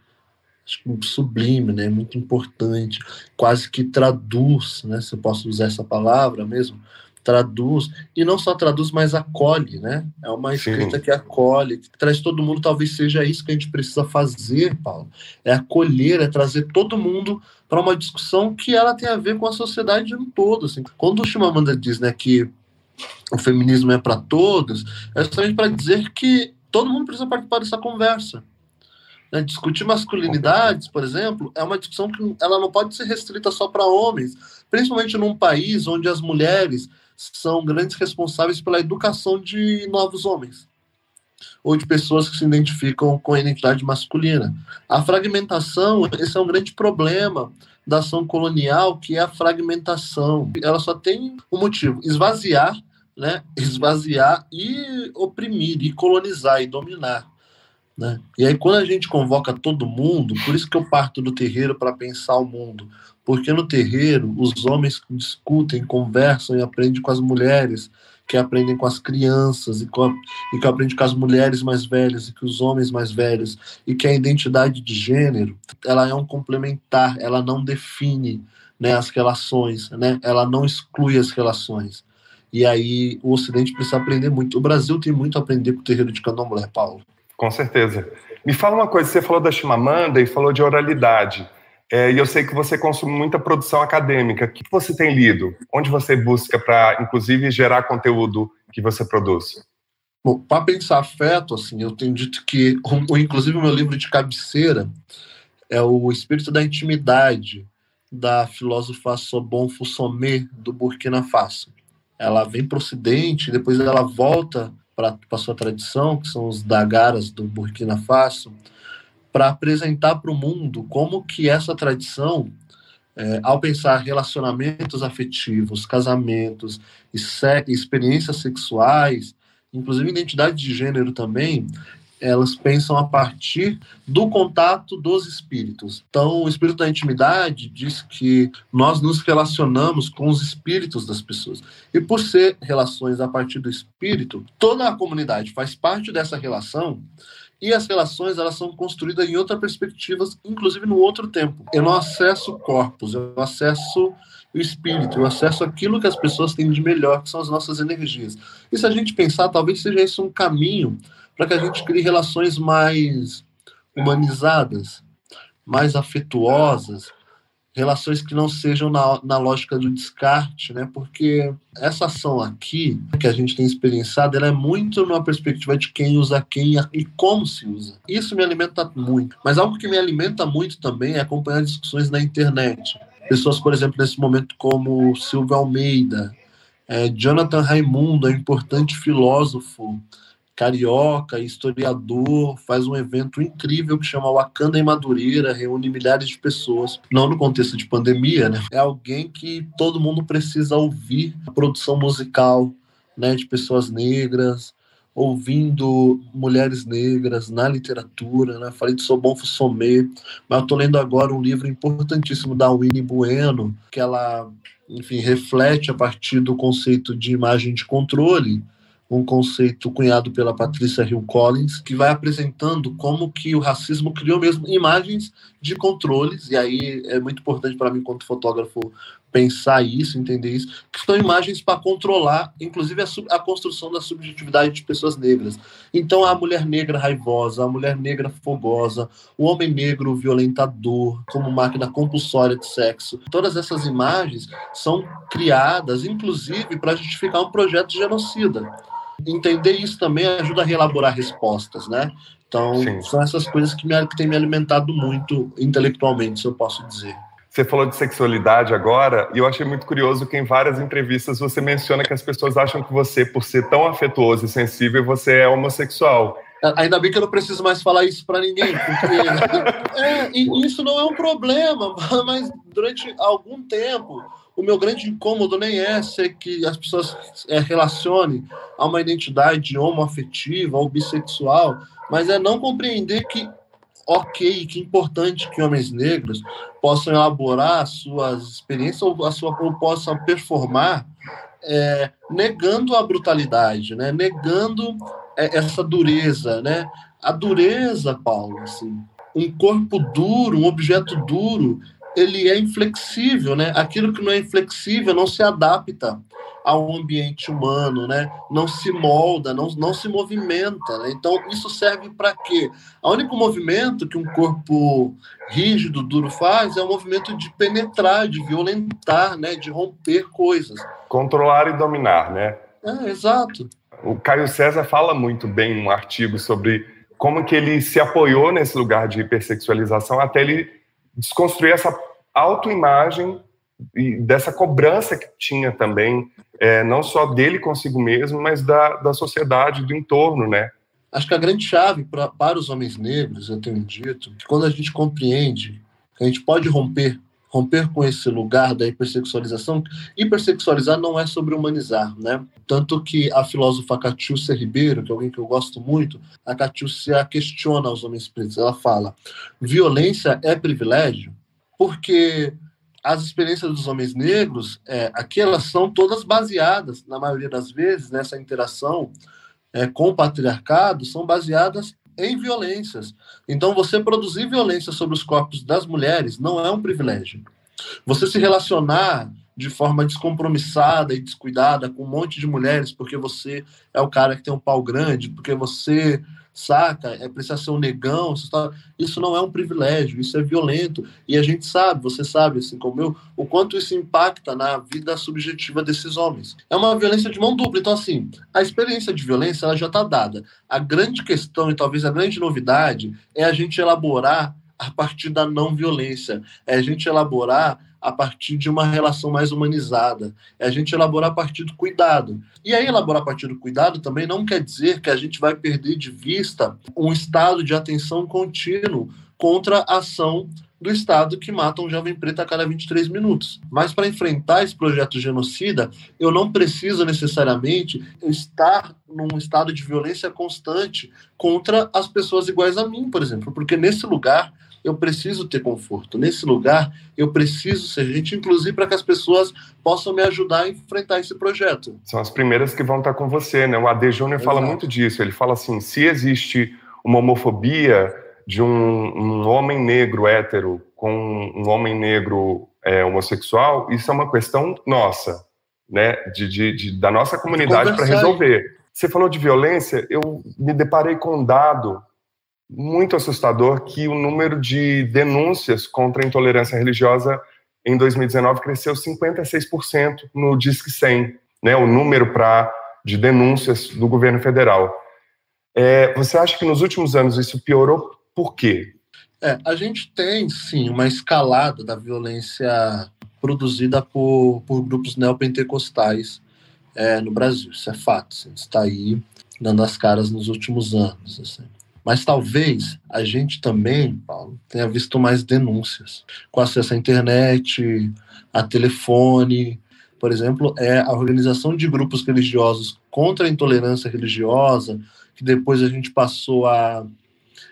sublime, né? Muito importante, quase que traduz, né? Se eu posso usar essa palavra mesmo, traduz e não só traduz, mas acolhe, né? É uma escrita Sim. que acolhe, que traz todo mundo. Talvez seja isso que a gente precisa fazer, Paulo. É acolher, é trazer todo mundo para uma discussão que ela tem a ver com a sociedade no todo. Assim. Quando o Chimamanda diz, né, que o feminismo é para todos, é justamente para dizer que todo mundo precisa participar dessa conversa. Né? Discutir masculinidades, por exemplo, é uma discussão que ela não pode ser restrita só para homens, principalmente num país onde as mulheres são grandes responsáveis pela educação de novos homens ou de pessoas que se identificam com a identidade masculina. A fragmentação, esse é um grande problema da ação colonial, que é a fragmentação. Ela só tem um motivo: esvaziar, né? Esvaziar e oprimir, e colonizar, e dominar. Né? E aí, quando a gente convoca todo mundo, por isso que eu parto do terreiro para pensar o mundo, porque no terreiro os homens discutem, conversam e aprendem com as mulheres, que aprendem com as crianças e, com e que aprendem com as mulheres mais velhas e com os homens mais velhos, e que a identidade de gênero ela é um complementar, ela não define né, as relações, né? ela não exclui as relações. E aí o Ocidente precisa aprender muito. O Brasil tem muito a aprender com o terreiro de candomblé, Paulo. Com certeza. Me fala uma coisa, você falou da Chimamanda e falou de oralidade. É, e eu sei que você consome muita produção acadêmica. O que você tem lido? Onde você busca para, inclusive, gerar conteúdo que você produz? Para pensar afeto, assim, eu tenho dito que, inclusive, o meu livro de cabeceira é o Espírito da Intimidade, da filósofa Sobon Fusomé, do Burkina Faso. Ela vem para o Ocidente, depois ela volta para sua tradição, que são os Dagaras do Burkina Faso, para apresentar para o mundo como que essa tradição, é, ao pensar relacionamentos afetivos, casamentos e se experiências sexuais, inclusive identidade de gênero também, elas pensam a partir do contato dos espíritos. Então, o espírito da intimidade diz que nós nos relacionamos com os espíritos das pessoas. E por ser relações a partir do espírito, toda a comunidade faz parte dessa relação e as relações elas são construídas em outra perspectiva, inclusive no outro tempo. Eu não acesso corpos, eu acesso o espírito, eu acesso aquilo que as pessoas têm de melhor, que são as nossas energias. E se a gente pensar, talvez seja esse um caminho para que a gente crie relações mais humanizadas, mais afetuosas, relações que não sejam na, na lógica do descarte, né? Porque essa ação aqui que a gente tem experienciado, ela é muito numa perspectiva de quem usa quem e como se usa. Isso me alimenta muito. Mas algo que me alimenta muito também é acompanhar discussões na internet. Pessoas, por exemplo, nesse momento como Silvio Almeida, é, Jonathan Raimundo, é um importante filósofo carioca, historiador, faz um evento incrível que chama Wakanda em Madureira, reúne milhares de pessoas, não no contexto de pandemia, né? É alguém que todo mundo precisa ouvir a produção musical, né, de pessoas negras, ouvindo mulheres negras na literatura, né? Falei de Sobon Fussomé, mas eu tô lendo agora um livro importantíssimo da Winnie Bueno, que ela, enfim, reflete a partir do conceito de imagem de controle, um conceito cunhado pela Patrícia Hill Collins, que vai apresentando como que o racismo criou mesmo imagens de controles, e aí é muito importante para mim, enquanto fotógrafo, pensar isso, entender isso, que são imagens para controlar, inclusive, a, a, construção da subjetividade de pessoas negras. Então, a mulher negra raivosa, a mulher negra fogosa, o homem negro violentador, como máquina compulsória de sexo, todas essas imagens são criadas, inclusive, para justificar um projeto de genocida entender isso também ajuda a reelaborar respostas, né? Então, Sim. são essas coisas que, me, que têm me alimentado muito intelectualmente, se eu posso dizer. Você falou de sexualidade agora, e eu achei muito curioso que em várias entrevistas você menciona que as pessoas acham que você, por ser tão afetuoso e sensível, você é homossexual. Ainda bem que eu não preciso mais falar isso para ninguém, porque é, isso não é um problema, mas durante algum tempo o meu grande incômodo nem é ser que as pessoas é, relacionem a uma identidade homoafetiva ou bissexual, mas é não compreender que ok, que importante que homens negros possam elaborar suas experiências ou, a sua, ou possam performar é, negando a brutalidade, né? negando é, essa dureza. Né? A dureza, Paulo, assim, um corpo duro, um objeto duro, ele é inflexível, né? Aquilo que não é inflexível não se adapta ao ambiente humano, né? Não se molda, não, não se movimenta. Né? Então, isso serve para quê? O único movimento que um corpo rígido, duro faz é o movimento de penetrar, de violentar, né? De romper coisas. Controlar e dominar, né? É, exato. O Caio César fala muito bem num artigo sobre como que ele se apoiou nesse lugar de hipersexualização até ele desconstruir essa autoimagem e dessa cobrança que tinha também, é, não só dele consigo mesmo, mas da, da sociedade, do entorno, né? Acho que a grande chave pra, para os homens negros, eu tenho dito, que quando a gente compreende que a gente pode romper, romper com esse lugar da hipersexualização, hipersexualizar não é sobre humanizar, né? Tanto que a filósofa Catiúcia Ribeiro, que é alguém que eu gosto muito, a Catiúcia questiona os homens pretos. Ela fala: violência é privilégio? Porque as experiências dos homens negros, é, aqui elas são todas baseadas, na maioria das vezes, nessa interação é, com o patriarcado, são baseadas em violências. Então, você produzir violência sobre os corpos das mulheres não é um privilégio. Você se relacionar de forma descompromissada e descuidada com um monte de mulheres porque você é o cara que tem um pau grande, porque você saca? É precisa ser um negão, isso não é um privilégio, isso é violento. E a gente sabe, você sabe, assim como eu, o quanto isso impacta na vida subjetiva desses homens. É uma violência de mão dupla. Então, assim, a experiência de violência ela já está dada. A grande questão, e talvez a grande novidade, é a gente elaborar a partir da não violência, é a gente elaborar a partir de uma relação mais humanizada. É a gente elaborar a partir do cuidado. E aí, elaborar a partir do cuidado também não quer dizer que a gente vai perder de vista um estado de atenção contínuo contra a ação do Estado que mata um jovem preto a cada 23 minutos. Mas para enfrentar esse projeto genocida, eu não preciso necessariamente estar num estado de violência constante contra as pessoas iguais a mim, por exemplo, porque nesse lugar eu preciso ter conforto. Nesse lugar, eu preciso ser gente, inclusive para que as pessoas possam me ajudar a enfrentar esse projeto. São as primeiras que vão estar com você, né? O AD Júnior fala muito disso. Ele fala assim: se existe uma homofobia de um, um homem negro hétero com um homem negro é, homossexual, isso é uma questão nossa, né? De, de, de da nossa comunidade para resolver. Você falou de violência, eu me deparei com um dado muito assustador que o número de denúncias contra a intolerância religiosa em 2019 cresceu 56% no Disque 100, né, o número pra, de denúncias do governo federal. É, você acha que nos últimos anos isso piorou por quê? É, a gente tem, sim, uma escalada da violência produzida por, por grupos neopentecostais é, no Brasil. Isso é fato. Assim, está aí dando as caras nos últimos anos. Assim. Mas talvez a gente também, Paulo, tenha visto mais denúncias com acesso à internet, a telefone. Por exemplo, é a organização de grupos religiosos contra a intolerância religiosa, que depois a gente passou a,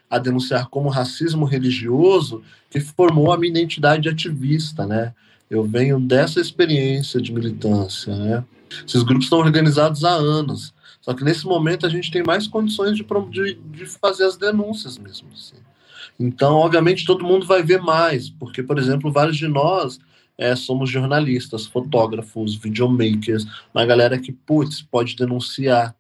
a denunciar como racismo religioso, que formou a minha identidade ativista, né? Eu venho dessa experiência de militância, né? Esses grupos estão organizados há anos. Só que nesse momento a gente tem mais condições de, de, de fazer as denúncias mesmo. Assim. Então, obviamente, todo mundo vai ver mais, porque, por exemplo, vários de nós é, somos jornalistas, fotógrafos, videomakers, uma galera que, putz, pode denunciar.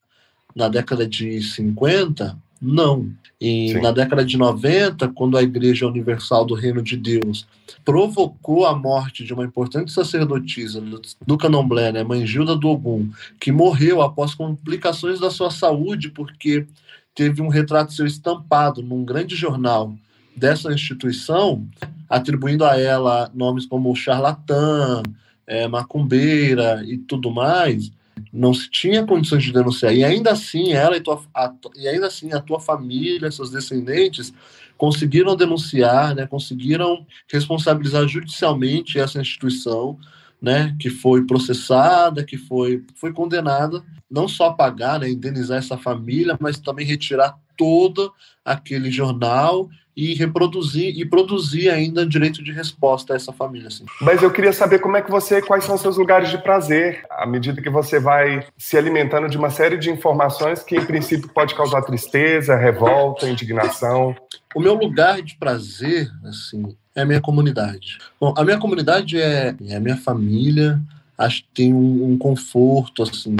Na década de 50, não. E Sim. na década de 90, quando a Igreja Universal do Reino de Deus provocou a morte de uma importante sacerdotisa do candomblé, né, Mãe Gilda do Ogum, que morreu após complicações da sua saúde, porque teve um retrato seu estampado num grande jornal dessa instituição, atribuindo a ela nomes como charlatã, é, macumbeira e tudo mais, não se tinha condições de denunciar. E ainda assim, ela e, tua, a, e ainda assim a tua família, seus descendentes, conseguiram denunciar, né, conseguiram responsabilizar judicialmente essa instituição, né, que foi processada, que foi, foi condenada, não só a pagar, né, indenizar essa família, mas também retirar todo aquele jornal e reproduzir e produzir ainda direito de resposta a essa família. Assim. Mas eu queria saber como é que você, quais são os seus lugares de prazer, à medida que você vai se alimentando de uma série de informações que, em princípio, pode causar tristeza, revolta, indignação. O meu lugar de prazer, assim, é a minha comunidade. Bom, a minha comunidade é, é a minha família. Acho que tem um, um conforto, assim,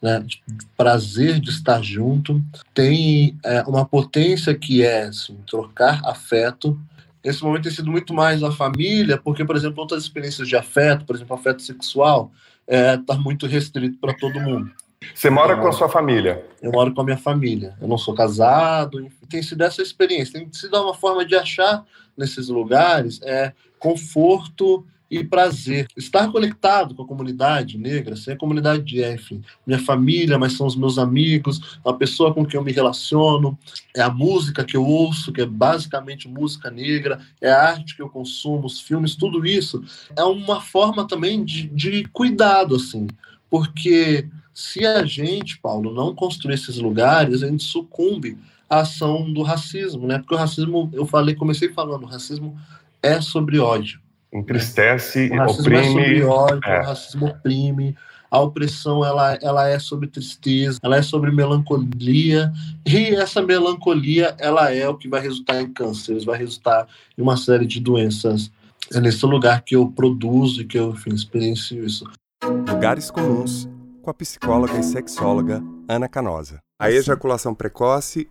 né, de prazer de estar junto, tem é, uma potência que é assim, trocar afeto. Esse momento tem sido muito mais a família, porque, por exemplo, outras experiências de afeto, por exemplo, afeto sexual, está é, tá muito restrito para todo mundo. Você mora então, com a sua família? Eu moro com a minha família. Eu não sou casado. Enfim, tem sido essa experiência. Tem sido uma forma de achar nesses lugares é, conforto e prazer. Estar conectado com a comunidade negra, ser a comunidade de enfim, minha família, mas são os meus amigos, a pessoa com quem eu me relaciono, é a música que eu ouço, que é basicamente música negra, é a arte que eu consumo, os filmes, tudo isso é uma forma também de, de cuidado, assim, porque se a gente, Paulo, não construir esses lugares, a gente sucumbe à ação do racismo, né? Porque o racismo, eu falei, comecei falando, o racismo é sobre ódio entristece, o racismo oprime. É sobre ódio, é. O racismo oprime. A opressão ela, ela é sobre tristeza, ela é sobre melancolia e essa melancolia ela é o que vai resultar em cânceres, vai resultar em uma série de doenças. É nesse lugar que eu produzo e que eu enfim, experiencio isso. Lugares comuns com a psicóloga e sexóloga Ana Canosa. A ejaculação precoce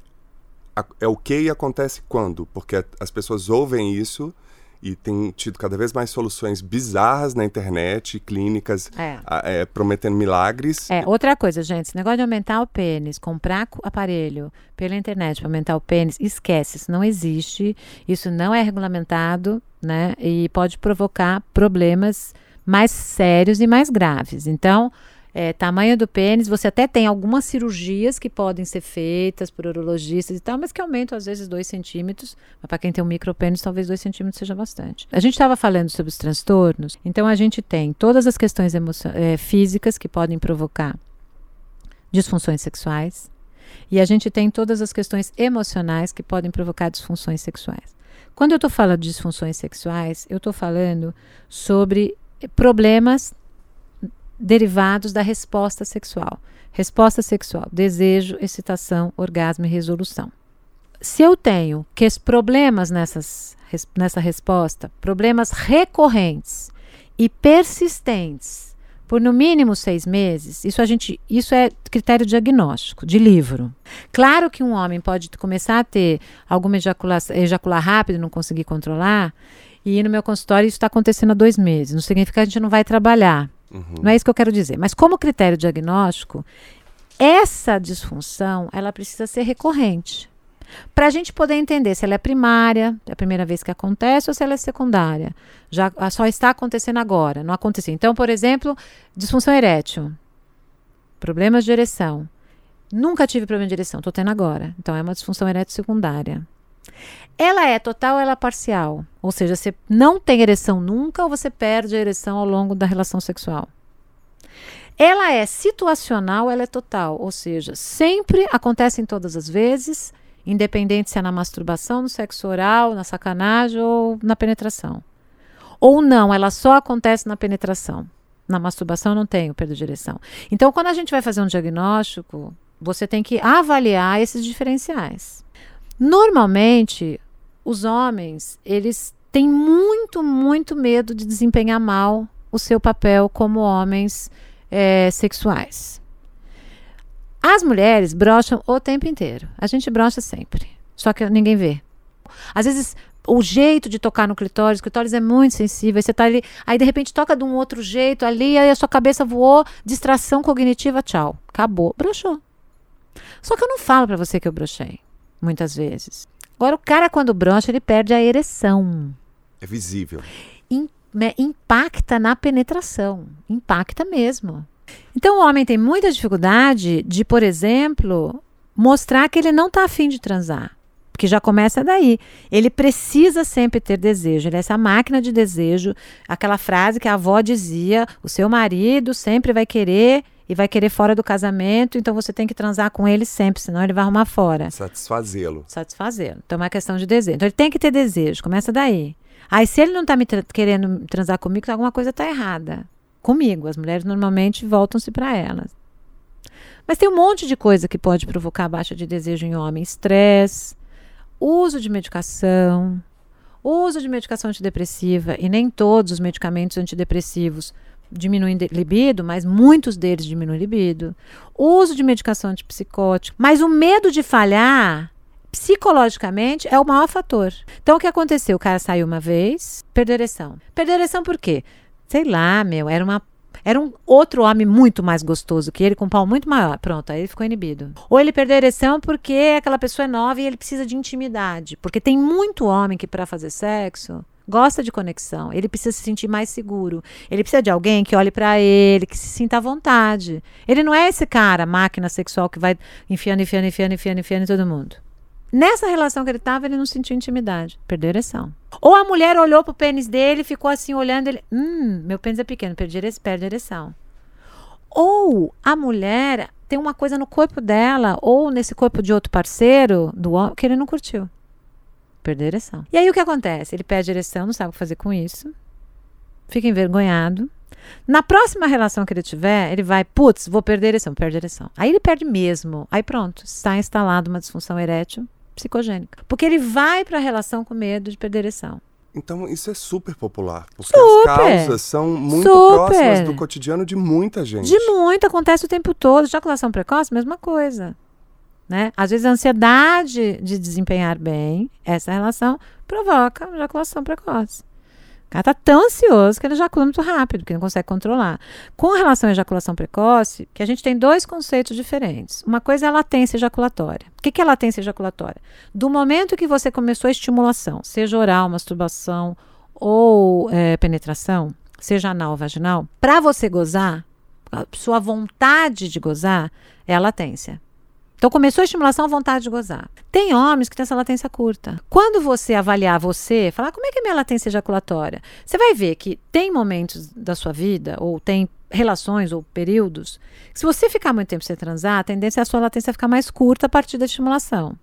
é o que acontece quando? Porque as pessoas ouvem isso e tem tido cada vez mais soluções bizarras na internet, clínicas é. É, prometendo milagres. É, outra coisa, gente, esse negócio de aumentar o pênis, comprar aparelho pela internet para aumentar o pênis, esquece, isso não existe, isso não é regulamentado, né? E pode provocar problemas mais sérios e mais graves. Então, é, tamanho do pênis, você até tem algumas cirurgias que podem ser feitas por urologistas e tal, mas que aumentam às vezes 2 centímetros. Mas para quem tem um micropênis, talvez 2 centímetros seja bastante. A gente estava falando sobre os transtornos, então a gente tem todas as questões é, físicas que podem provocar disfunções sexuais. E a gente tem todas as questões emocionais que podem provocar disfunções sexuais. Quando eu estou falando de disfunções sexuais, eu estou falando sobre problemas derivados da resposta sexual. Resposta sexual: desejo, excitação, orgasmo e resolução. Se eu tenho que problemas nessas, nessa resposta, problemas recorrentes e persistentes por no mínimo seis meses, isso a gente, isso é critério diagnóstico de livro. Claro que um homem pode começar a ter alguma ejaculação, ejacular rápido, não conseguir controlar, e no meu consultório isso está acontecendo há dois meses. Não significa que a gente não vai trabalhar. Uhum. Não é isso que eu quero dizer. Mas como critério diagnóstico, essa disfunção ela precisa ser recorrente. Para a gente poder entender se ela é primária, é a primeira vez que acontece, ou se ela é secundária. Já só está acontecendo agora, não aconteceu. Então, por exemplo, disfunção erétil, problemas de ereção. Nunca tive problema de ereção, estou tendo agora. Então, é uma disfunção erétil secundária. Ela é total ou ela é parcial? Ou seja, você não tem ereção nunca ou você perde a ereção ao longo da relação sexual? Ela é situacional, ela é total, ou seja, sempre acontece em todas as vezes, independente se é na masturbação, no sexo oral, na sacanagem ou na penetração. Ou não, ela só acontece na penetração. Na masturbação não tem perda de ereção. Então, quando a gente vai fazer um diagnóstico, você tem que avaliar esses diferenciais. Normalmente, os homens, eles têm muito, muito medo de desempenhar mal o seu papel como homens é, sexuais. As mulheres brocham o tempo inteiro. A gente brocha sempre. Só que ninguém vê. Às vezes, o jeito de tocar no clitóris, o clitóris é muito sensível. Aí você tá ali, aí de repente toca de um outro jeito ali, aí a sua cabeça voou, distração cognitiva, tchau. Acabou. Brochou. Só que eu não falo para você que eu brochei, muitas vezes. Agora, o cara, quando brocha, ele perde a ereção. É visível. In, né, impacta na penetração. Impacta mesmo. Então, o homem tem muita dificuldade de, por exemplo, mostrar que ele não está afim de transar. Porque já começa daí. Ele precisa sempre ter desejo. Ele é essa máquina de desejo. Aquela frase que a avó dizia: o seu marido sempre vai querer e vai querer fora do casamento, então você tem que transar com ele sempre, senão ele vai arrumar fora. Satisfazê-lo. Satisfazê-lo. Então é uma questão de desejo. Então ele tem que ter desejo, começa daí. Aí se ele não está me tra querendo transar comigo, alguma coisa está errada. Comigo. As mulheres normalmente voltam-se para elas. Mas tem um monte de coisa que pode provocar baixa de desejo em homem: estresse, uso de medicação, uso de medicação antidepressiva, e nem todos os medicamentos antidepressivos diminuem libido, mas muitos deles diminuem libido. Uso de medicação antipsicótica. Mas o medo de falhar, psicologicamente, é o maior fator. Então, o que aconteceu? O cara saiu uma vez, perdeu ereção. Perdeu ereção por quê? Sei lá, meu, era uma era um outro homem muito mais gostoso que ele, com um pau muito maior. Pronto, aí ele ficou inibido. Ou ele perdeu a ereção porque aquela pessoa é nova e ele precisa de intimidade. Porque tem muito homem que, para fazer sexo, gosta de conexão, ele precisa se sentir mais seguro. Ele precisa de alguém que olhe para ele, que se sinta à vontade. Ele não é esse cara, máquina sexual que vai enfiando, enfiando, enfiando, enfiando, enfiando em todo mundo. Nessa relação que ele estava, ele não sentiu intimidade, perdeu ereção. Ou a mulher olhou pro pênis dele, ficou assim olhando, ele, hum, meu pênis é pequeno, perdi perde ereção. Ou a mulher tem uma coisa no corpo dela, ou nesse corpo de outro parceiro, do que ele não curtiu. Perder a ereção. E aí o que acontece? Ele perde a ereção, não sabe o que fazer com isso. Fica envergonhado. Na próxima relação que ele tiver, ele vai, putz, vou perder a ereção, perde a ereção. Aí ele perde mesmo. Aí pronto, está instalado uma disfunção erétil psicogênica. Porque ele vai para a relação com medo de perder a ereção. Então isso é super popular. Porque super, as causas são muito super. próximas do cotidiano de muita gente. De muito, acontece o tempo todo. Ejaculação precoce, mesma coisa. Né? Às vezes a ansiedade de desempenhar bem essa relação provoca ejaculação precoce. O cara está tão ansioso que ele ejacula muito rápido, que não consegue controlar. Com relação à ejaculação precoce, que a gente tem dois conceitos diferentes. Uma coisa é a latência ejaculatória. O que é a latência ejaculatória? Do momento que você começou a estimulação, seja oral, masturbação ou é, penetração, seja anal ou vaginal, para você gozar, sua vontade de gozar é a latência. Então começou a estimulação, vontade de gozar. Tem homens que têm essa latência curta. Quando você avaliar você, falar como é que é minha latência ejaculatória, você vai ver que tem momentos da sua vida, ou tem relações ou períodos, que se você ficar muito tempo sem transar, a tendência é a sua latência ficar mais curta a partir da estimulação.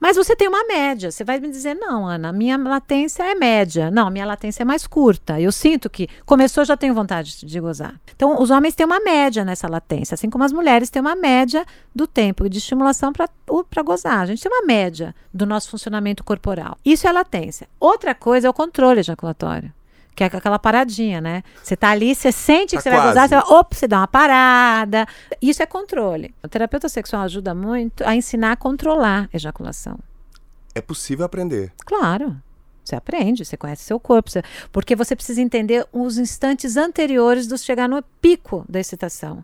Mas você tem uma média. Você vai me dizer, não, Ana, minha latência é média. Não, minha latência é mais curta. Eu sinto que começou, já tenho vontade de gozar. Então, os homens têm uma média nessa latência, assim como as mulheres têm uma média do tempo de estimulação para gozar. A gente tem uma média do nosso funcionamento corporal. Isso é latência. Outra coisa é o controle ejaculatório. Que é aquela paradinha, né? Você tá ali, você sente Tá que você vai quase. gozar, você vai, opa, você dá uma parada. Isso é controle. O terapeuta sexual ajuda muito a ensinar a controlar a ejaculação. É possível aprender. Claro. Você aprende, você conhece seu corpo, você- porque você precisa entender os instantes anteriores do chegar no pico da excitação.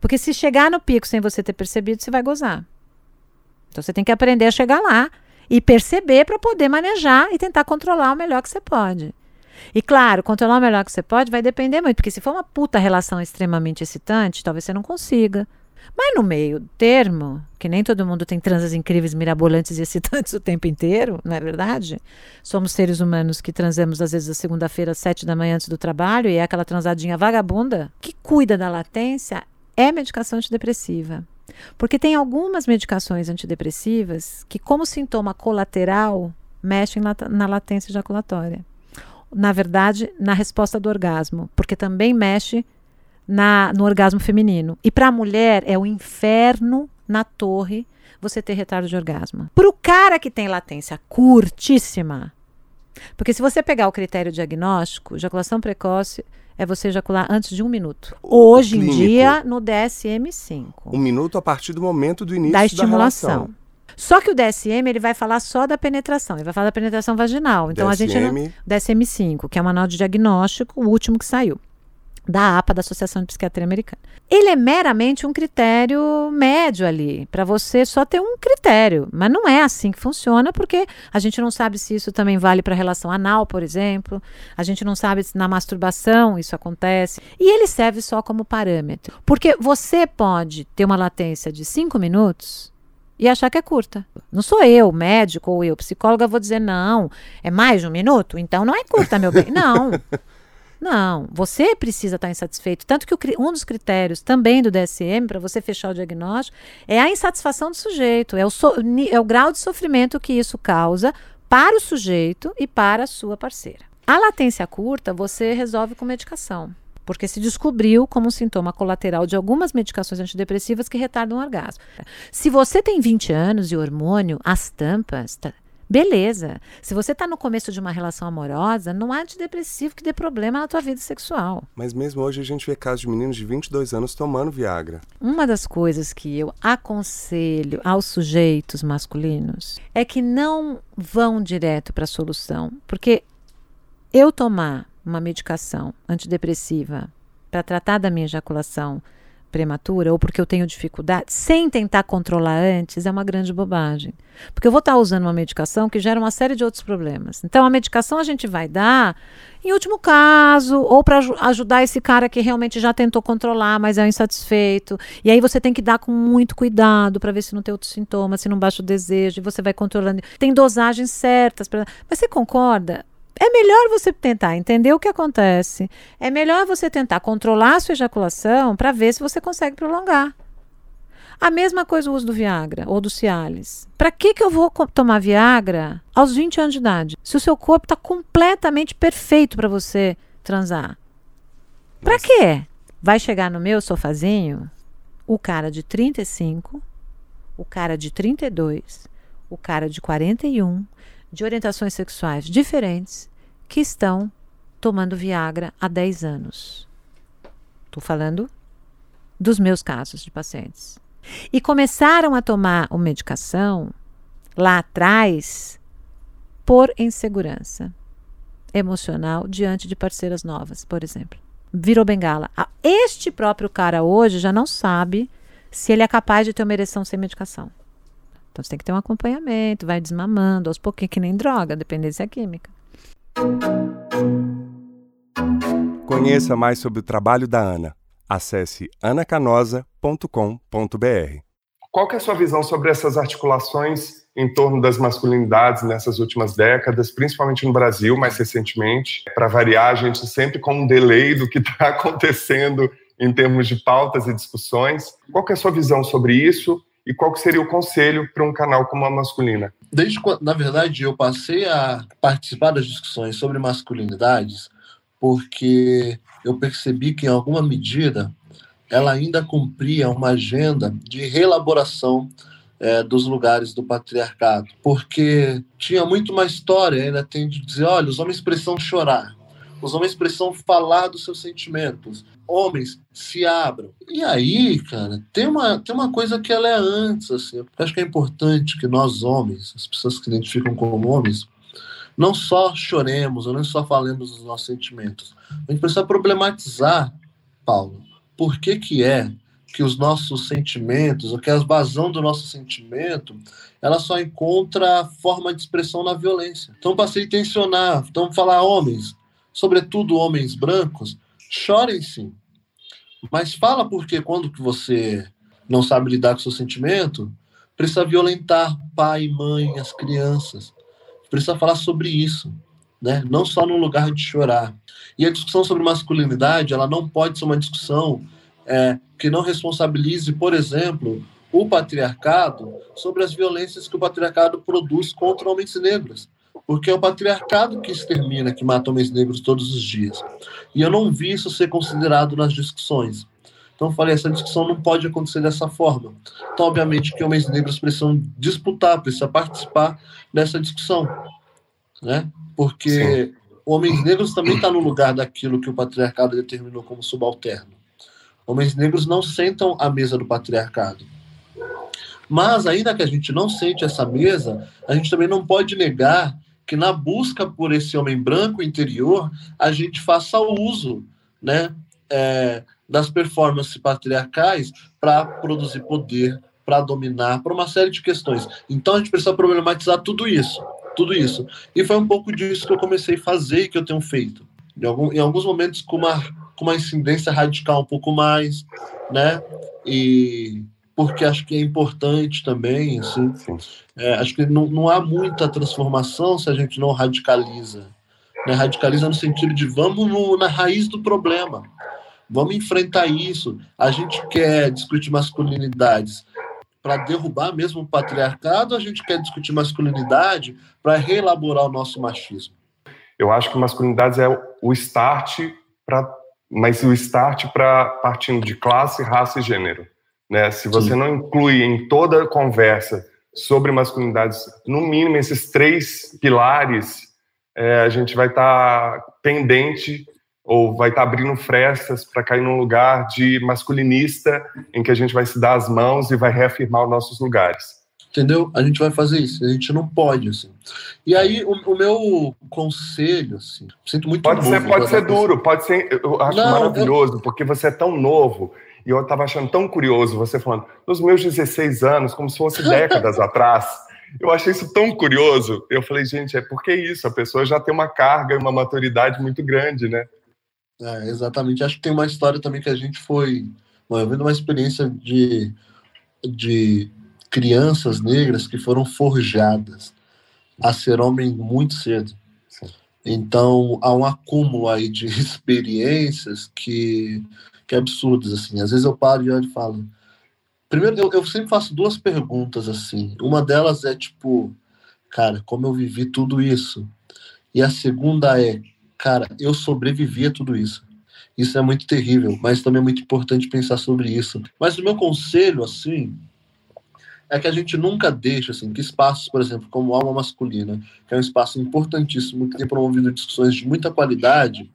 Porque se chegar no pico sem você ter percebido, você vai gozar. Então você tem que aprender a chegar lá e perceber para poder manejar e tentar controlar o melhor que você pode. E claro, controlar o melhor que você pode vai depender muito, porque se for uma puta relação extremamente excitante, talvez você não consiga. Mas no meio termo, que nem todo mundo tem transas incríveis, mirabolantes e excitantes o tempo inteiro, não é verdade? Somos seres humanos que transamos às vezes a segunda-feira às sete da manhã antes do trabalho e é aquela transadinha vagabunda. que cuida da latência é medicação antidepressiva. Porque tem algumas medicações antidepressivas que, como sintoma colateral, mexem na, latência ejaculatória. Na verdade, na resposta do orgasmo, porque também mexe na, no orgasmo feminino. E para a mulher é o inferno na torre você ter retardo de orgasmo. Para o cara que tem latência curtíssima, porque se você pegar o critério diagnóstico, ejaculação precoce é você ejacular antes de um minuto. Hoje em clínico. dia, no DSM-5 Um minuto a partir do momento do início da da estimulação. relação. Só que o DSM ele vai falar só da penetração, ele vai falar da penetração vaginal. Então a gente não, DSM, DSM-5, que é o manual de diagnóstico, o último que saiu. da APA, da Associação de Psiquiatria Americana. Ele é meramente um critério médio ali, para você só ter um critério, mas não é assim que funciona, porque a gente não sabe se isso também vale para a relação anal, por exemplo, a gente não sabe se na masturbação isso acontece, e ele serve só como parâmetro, porque você pode ter uma latência de cinco minutos e achar que é curta. Não sou eu, médico ou eu, psicóloga, vou dizer não, é mais de um minuto, então não é curta, meu bem. Não. Não, você precisa estar insatisfeito. Tanto que o, um dos critérios também do DSM, para você fechar o diagnóstico, é a insatisfação do sujeito, é o, so, é o grau de sofrimento que isso causa para o sujeito e para a sua parceira. A latência curta você resolve com medicação, porque se descobriu como um sintoma colateral de algumas medicações antidepressivas que retardam o orgasmo. Se você tem 20 anos e hormônio, as tampas. Tá, Beleza. Se você está no começo de uma relação amorosa, não há antidepressivo que dê problema na tua vida sexual. Mas mesmo hoje a gente vê casos de meninos de 22 anos tomando Viagra. Uma das coisas que eu aconselho aos sujeitos masculinos é que não vão direto para a solução. Porque eu tomar uma medicação antidepressiva para tratar da minha ejaculação prematura ou porque eu tenho dificuldade, sem tentar controlar antes, é uma grande bobagem. Porque eu vou estar usando uma medicação que gera uma série de outros problemas. Então, a medicação a gente vai dar em último caso, ou para ajudar esse cara que realmente já tentou controlar, mas é insatisfeito. E aí você tem que dar com muito cuidado para ver se não tem outros sintomas, se não baixa o desejo, e você vai controlando. Tem dosagens certas. Pra... Mas você concorda? É melhor você tentar entender o que acontece. É melhor você tentar controlar a sua ejaculação para ver se você consegue prolongar. A mesma coisa o uso do Viagra ou do Cialis. Para que, que eu vou tomar Viagra aos 20 anos de idade? Se o seu corpo está completamente perfeito para você transar. Para quê? Vai chegar no meu sofazinho o cara de 35, o cara de 32, o cara de 41, de orientações sexuais diferentes que estão tomando Viagra há 10 anos. Estou falando dos meus casos de pacientes. E começaram a tomar a medicação lá atrás por insegurança emocional diante de parceiras novas, por exemplo. Virou bengala. Este próprio cara hoje já não sabe se ele é capaz de ter uma ereção sem medicação. Então você tem que ter um acompanhamento, vai desmamando aos pouquinhos, que nem droga, dependência química. Conheça mais sobre o trabalho da Ana. Acesse anacanosa.com.br. Qual que é a sua visão sobre essas articulações em torno das masculinidades nessas últimas décadas, principalmente no Brasil, mais recentemente? Para variar, a gente sempre com um delay do que está acontecendo em termos de pautas e discussões. Qual que é a sua visão sobre isso? E qual que seria o conselho para um canal como a masculina? Desde quando, na verdade, eu passei a participar das discussões sobre masculinidades porque eu percebi que, em alguma medida, ela ainda cumpria uma agenda de reelaboração é, dos lugares do patriarcado, porque tinha muito uma história, ainda tem de dizer, olha, os homens precisam chorar, os homens precisam falar dos seus sentimentos, homens se abram. E aí, cara, tem uma, tem uma coisa que ela é antes, assim. Eu acho que é importante que nós, homens, as pessoas que se identificam como homens, não só choremos, ou não só falemos dos nossos sentimentos. A gente precisa problematizar, Paulo, por que que é que os nossos sentimentos, ou que a vazão do nosso sentimento, ela só encontra forma de expressão na violência. Então, passei a tensionar, então, falar homens, sobretudo homens brancos, chorem sim. Mas fala porque quando que você não sabe lidar com seu sentimento, precisa violentar pai, mãe, as crianças. Precisa falar sobre isso, né? Não só no lugar de chorar. E a discussão sobre masculinidade, ela não pode ser uma discussão é, que não responsabilize, por exemplo, o patriarcado sobre as violências que o patriarcado produz contra homens negros porque é o patriarcado que extermina, que mata homens negros todos os dias. E eu não vi isso ser considerado nas discussões. Então, eu falei, essa discussão não pode acontecer dessa forma. Então, obviamente, que homens negros precisam disputar, precisam participar dessa discussão, né? Porque Sim. homens negros também estão tá no lugar daquilo que o patriarcado determinou como subalterno. Homens negros não sentam à mesa do patriarcado. Mas, ainda que a gente não sente essa mesa, a gente também não pode negar que na busca por esse homem branco interior, a gente faça uso, né, é, das performances patriarcais para produzir poder, para dominar, para uma série de questões. Então a gente precisa problematizar tudo isso, tudo isso. E foi um pouco disso que eu comecei a fazer e que eu tenho feito. Em, algum, em alguns momentos com uma, com uma incidência radical um pouco mais, né? E porque acho que é importante também, assim. É, acho que não, não há muita transformação se a gente não radicaliza. Né? Radicaliza no sentido de vamos no, na raiz do problema. Vamos enfrentar isso. A gente quer discutir masculinidades para derrubar mesmo o patriarcado, a gente quer discutir masculinidade para reelaborar o nosso machismo. Eu acho que masculinidades é o start para mas o start para partindo de classe, raça e gênero. Né? Se você Sim. não inclui em toda a conversa sobre masculinidades, no mínimo esses três pilares, é, a gente vai estar tá pendente ou vai estar tá abrindo frestas para cair num lugar de masculinista em que a gente vai se dar as mãos e vai reafirmar os nossos lugares. Entendeu? A gente vai fazer isso, a gente não pode, assim. E aí, o, o meu conselho, assim, sinto muito Pode ser, pode ser duro, pode ser, eu acho não, maravilhoso, eu... porque você é tão novo, e eu estava achando tão curioso você falando, nos meus 16 anos, como se fosse décadas atrás. Eu achei isso tão curioso. Eu falei, gente, é porque isso, a pessoa já tem uma carga e uma maturidade muito grande, né? É, exatamente. Acho que tem uma história também que a gente foi. Eu vendo uma experiência de, de crianças negras que foram forjadas a ser homem muito cedo. Então, há um acúmulo aí de experiências que que é absurdas, assim. Às vezes eu paro e olho e falo. Primeiro, eu, eu sempre faço duas perguntas, assim. Uma delas é tipo, cara, como eu vivi tudo isso? E a segunda é, cara, eu sobrevivi a tudo isso. Isso é muito terrível, mas também é muito importante pensar sobre isso. Mas o meu conselho, assim, é que a gente nunca deixa, assim, que espaços, por exemplo, como Alma Masculina, que é um espaço importantíssimo, que tem promovido discussões de muita qualidade,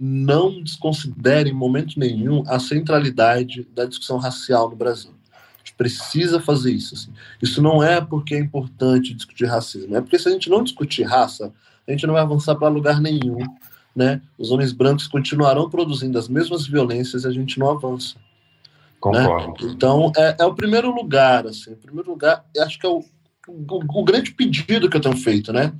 não desconsidere em momento nenhum a centralidade da discussão racial no Brasil. A gente precisa fazer isso. Assim. Isso não é porque é importante discutir racismo, é porque se a gente não discutir raça, a gente não vai avançar para lugar nenhum. Né? Os homens brancos continuarão produzindo as mesmas violências e a gente não avança. Né? Concordo. Né? Então, é, é, o primeiro lugar. Assim, o primeiro lugar, acho que é o, o, o grande pedido que eu tenho feito, né?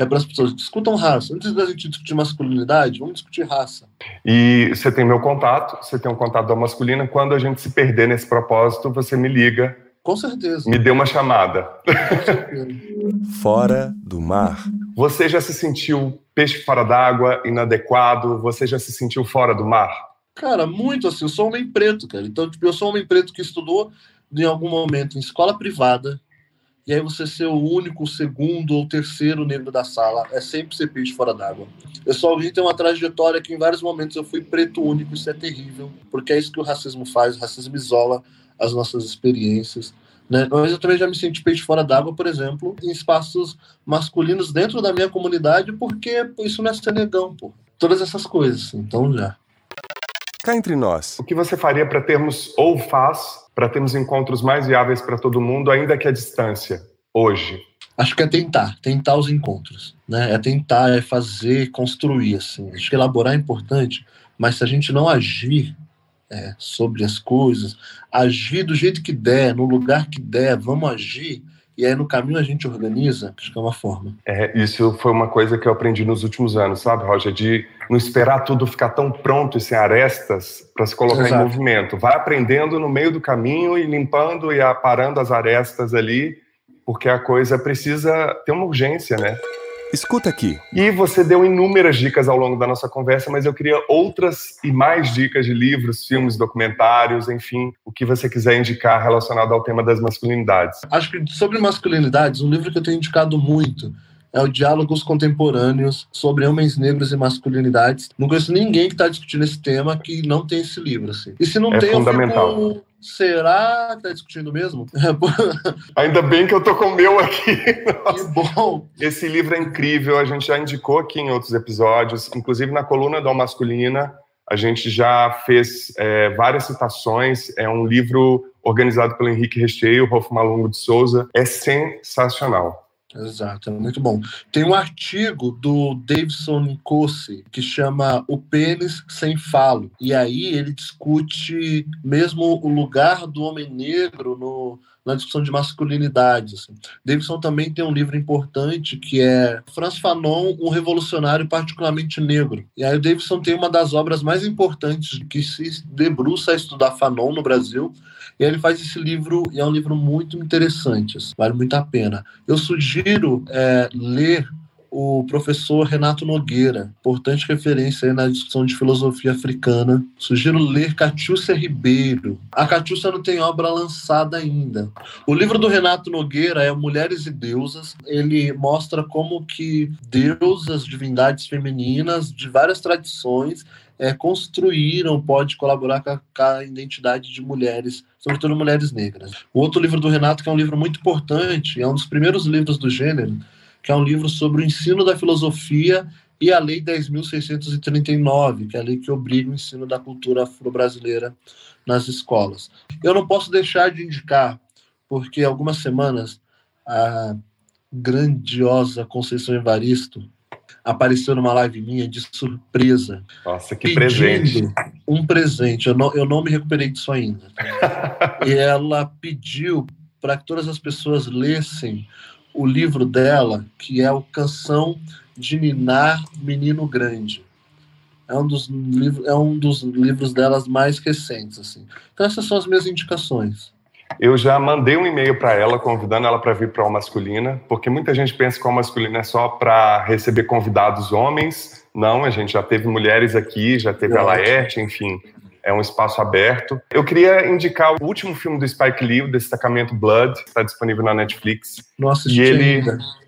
É para as pessoas discutam raça. Antes da gente discutir masculinidade, vamos discutir raça. E você tem meu contato, você tem um contato da masculina. Quando a gente se perder nesse propósito, você me liga. Com certeza. Me dê uma chamada. Com certeza. fora do mar. Você já se sentiu peixe fora d'água, inadequado? Você já se sentiu fora do mar? Cara, muito assim. Eu sou homem preto, cara. Então, tipo, eu sou homem preto que estudou em algum momento em escola privada, e aí você ser o único, o segundo ou terceiro negro da sala é sempre ser peixe fora d'água. Eu só alguém tem uma trajetória que em vários momentos eu fui preto único, isso é terrível, porque é isso que o racismo faz, o racismo isola as nossas experiências. Né? Mas eu também já me senti peixe fora d'água, por exemplo, em espaços masculinos dentro da minha comunidade, porque isso não é ser negão, pô. Todas essas coisas, então já. Cá entre nós. O que você faria para termos ou faz para termos encontros mais viáveis para todo mundo, ainda que a distância, hoje? Acho que é tentar, tentar os encontros, né? É tentar, é fazer, construir, assim. Acho que elaborar é importante, mas se a gente não agir é, sobre as coisas, agir do jeito que der, no lugar que der, vamos agir, e aí no caminho a gente organiza, acho que é uma forma. É, isso foi uma coisa que eu aprendi nos últimos anos, sabe, Roger? De não esperar tudo ficar tão pronto e sem arestas para se colocar Exato. em movimento. Vai aprendendo no meio do caminho e limpando e aparando as arestas ali, porque a coisa precisa ter uma urgência, né? Escuta aqui. E você deu inúmeras dicas ao longo da nossa conversa, mas eu queria outras e mais dicas de livros, filmes, documentários, enfim, o que você quiser indicar relacionado ao tema das masculinidades. Acho que sobre masculinidades, um livro que eu tenho indicado muito é o Diálogos Contemporâneos sobre Homens Negros e Masculinidades. Não conheço ninguém que está discutindo esse tema que não tem esse livro. Assim. E se não é tem, fundamental. eu fico... Será que tá discutindo mesmo? Ainda bem que eu tô com o meu aqui. Que bom. Esse livro é incrível, a gente já indicou aqui em outros episódios, inclusive na coluna da Masculina, a gente já fez é, várias citações. É um livro organizado pelo Henrique Recheio, Rolfo Malungo de Souza. É sensacional. Exato, é muito bom. Tem um artigo do Davidson Nkosi que chama O Pênis Sem Falo. E aí ele discute mesmo o lugar do homem negro no, na discussão de masculinidade. Assim. Davidson também tem um livro importante que é Franz Fanon, um revolucionário particularmente negro. E aí o Davidson tem uma das obras mais importantes que se debruça a estudar Fanon no Brasil, e ele faz esse livro, e é um livro muito interessante, assim, vale muito a pena. Eu sugiro é, ler o professor Renato Nogueira, importante referência na discussão de filosofia africana. Sugiro ler Catiúcia Ribeiro. A Catiúcia não tem obra lançada ainda. O livro do Renato Nogueira é Mulheres e Deusas. Ele mostra como que deusas, divindades femininas de várias tradições é, construíram, pode colaborar com a, com a, identidade de mulheres, sobretudo mulheres negras. O outro livro do Renato, que é um livro muito importante, é um dos primeiros livros do gênero, que é um livro sobre o ensino da filosofia e a Lei 10.639, que é a lei que obriga o ensino da cultura afro-brasileira nas escolas. Eu não posso deixar de indicar, porque algumas semanas a grandiosa Conceição Evaristo apareceu numa live minha de surpresa. Nossa, que presente. Um presente. Eu não, eu não me recuperei disso ainda. e ela pediu para que todas as pessoas lessem o livro dela, que é o Canção de Ninar Menino Grande. É um dos livros, é um dos livros delas mais recentes, assim. Então essas são as minhas indicações. Eu já mandei um e-mail para ela convidando ela para vir para o masculina, porque muita gente pensa que o masculina é só para receber convidados homens. Não, a gente já teve mulheres aqui, já teve a Laerte, enfim, é um espaço aberto. Eu queria indicar o último filme do Spike Lee, o Destacamento Blood, que está disponível na Netflix. Nossa, e ele,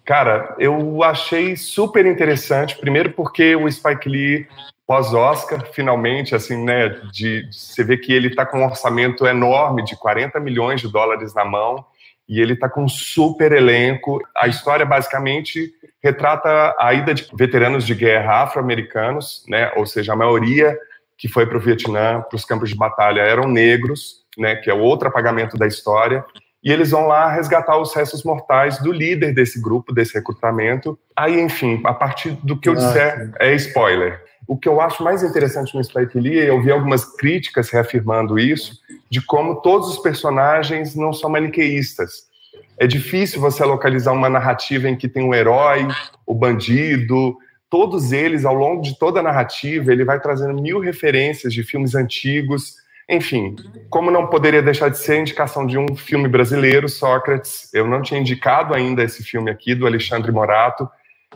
cara, eu achei super interessante. Primeiro porque o Spike Lee pós-Oscar, finalmente, assim, né, de, você vê que ele está com um orçamento enorme de 40 milhões de dólares na mão e ele está com um super elenco. A história basicamente retrata a ida de veteranos de guerra afro-americanos, né, ou seja, a maioria que foi para o Vietnã, para os campos de batalha, eram negros, né, que é outro apagamento da história, e eles vão lá resgatar os restos mortais do líder desse grupo, desse recrutamento. Aí, enfim, a partir do que eu disser, é spoiler. O que eu acho mais interessante no Spike Lee, eu vi algumas críticas reafirmando isso, de como todos os personagens não são maniqueístas. É difícil você localizar uma narrativa em que tem o herói, o bandido, todos eles, ao longo de toda a narrativa, ele vai trazendo mil referências de filmes antigos. Enfim, como não poderia deixar de ser a indicação de um filme brasileiro, Sócrates. Eu não tinha indicado ainda esse filme aqui, do Alexandre Morato,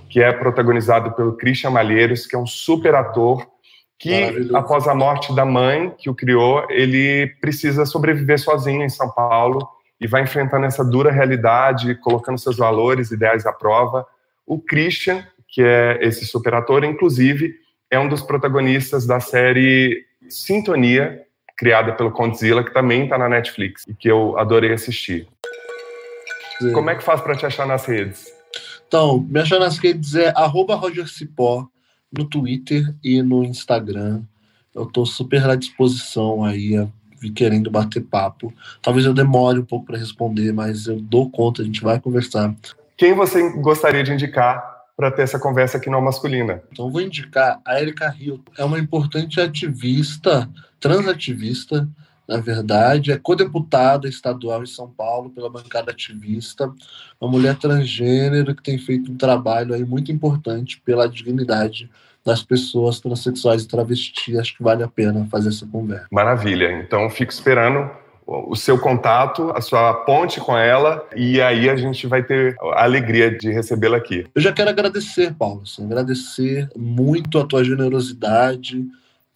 que é protagonizado pelo Christian Malheiros, que é um super ator, que após a morte da mãe que o criou, ele precisa sobreviver sozinho em São Paulo e vai enfrentando essa dura realidade, colocando seus valores, ideais à prova. O Christian que é esse super ator, inclusive é um dos protagonistas da série Sintonia, criada pelo Condzilla, que também está na Netflix e que eu adorei assistir. Sim. Como é que faz para te achar nas redes? Então, me achar nas redes é @rogercipó no Twitter e no Instagram. Eu estou super à disposição aí, querendo bater papo. Talvez eu demore um pouco para responder, mas eu dou conta, a gente vai conversar. Quem você gostaria de indicar para ter essa conversa aqui no Masculina. Então vou indicar a Erika Rio. É uma importante ativista, transativista, na verdade, é co-deputada estadual em São Paulo pela bancada ativista, uma mulher transgênero que tem feito um trabalho aí muito importante pela dignidade das pessoas transexuais e travestis. Acho que vale a pena fazer essa conversa. Maravilha. Então, fico esperando o seu contato, a sua ponte com ela, e aí a gente vai ter a alegria de recebê-la aqui. Eu já quero agradecer, Paulo, assim, agradecer muito a tua generosidade,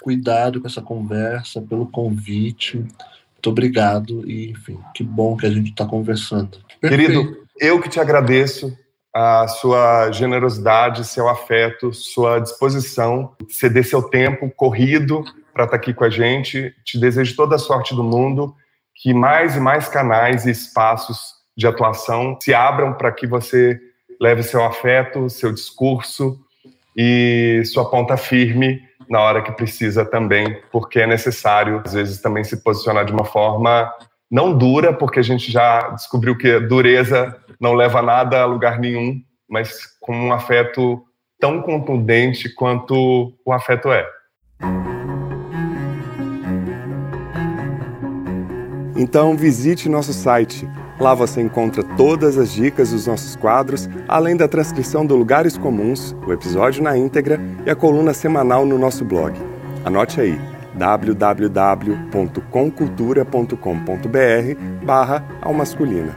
cuidado com essa conversa, pelo convite. Muito obrigado e, enfim, que bom que a gente está conversando. Perfeito. Querido, eu que te agradeço a sua generosidade, seu afeto, sua disposição, ceder seu tempo corrido para estar tá aqui com a gente. Te desejo toda a sorte do mundo que mais e mais canais e espaços de atuação se abram para que você leve seu afeto, seu discurso e sua ponta firme na hora que precisa também, porque é necessário, às vezes, também se posicionar de uma forma não dura, porque a gente já descobriu que dureza não leva nada a lugar nenhum, mas com um afeto tão contundente quanto o afeto é. Então visite nosso site. Lá você encontra todas as dicas dos nossos quadros, além da transcrição do Lugares Comuns, o episódio na íntegra e a coluna semanal no nosso blog. Anote aí www.comcultura.com.br barra almasculina.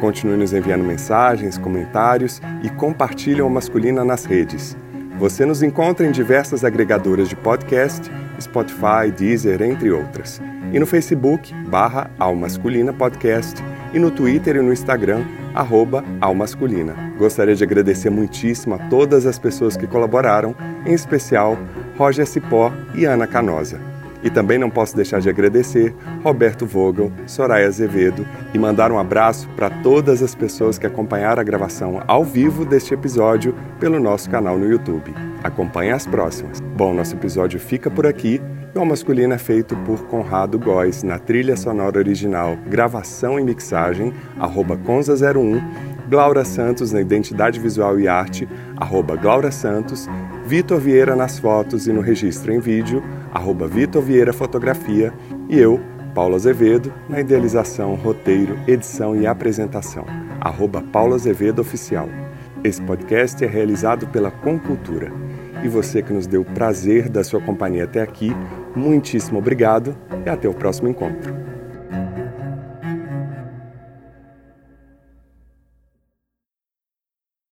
Continue nos enviando mensagens, comentários e compartilhe o Masculina nas redes. Você nos encontra em diversas agregadoras de podcast, Spotify, Deezer, entre outras. E no Facebook, barra Almasculina Podcast, e no Twitter e no Instagram, arroba Almasculina. Gostaria de agradecer muitíssimo a todas as pessoas que colaboraram, em especial Roger Cipó e Ana Canosa. E também não posso deixar de agradecer Roberto Vogel, Soraya Azevedo e mandar um abraço para todas as pessoas que acompanharam a gravação ao vivo deste episódio pelo nosso canal no YouTube. Acompanhe as próximas. Bom, nosso episódio fica por aqui. E o Masculino é feito por Conrado Góes na trilha sonora original, gravação e mixagem, arroba Conza01 Glaura Santos na Identidade Visual e Arte, arroba Glaura Santos, Vitor Vieira nas fotos e no registro em vídeo, arroba Vitor Vieira Fotografia, e eu, Paulo Azevedo, na idealização, roteiro, edição e apresentação, arroba Paulo Azevedo Oficial. Esse podcast é realizado pela Concultura. E você que nos deu o prazer da sua companhia até aqui, muitíssimo obrigado e até o próximo encontro.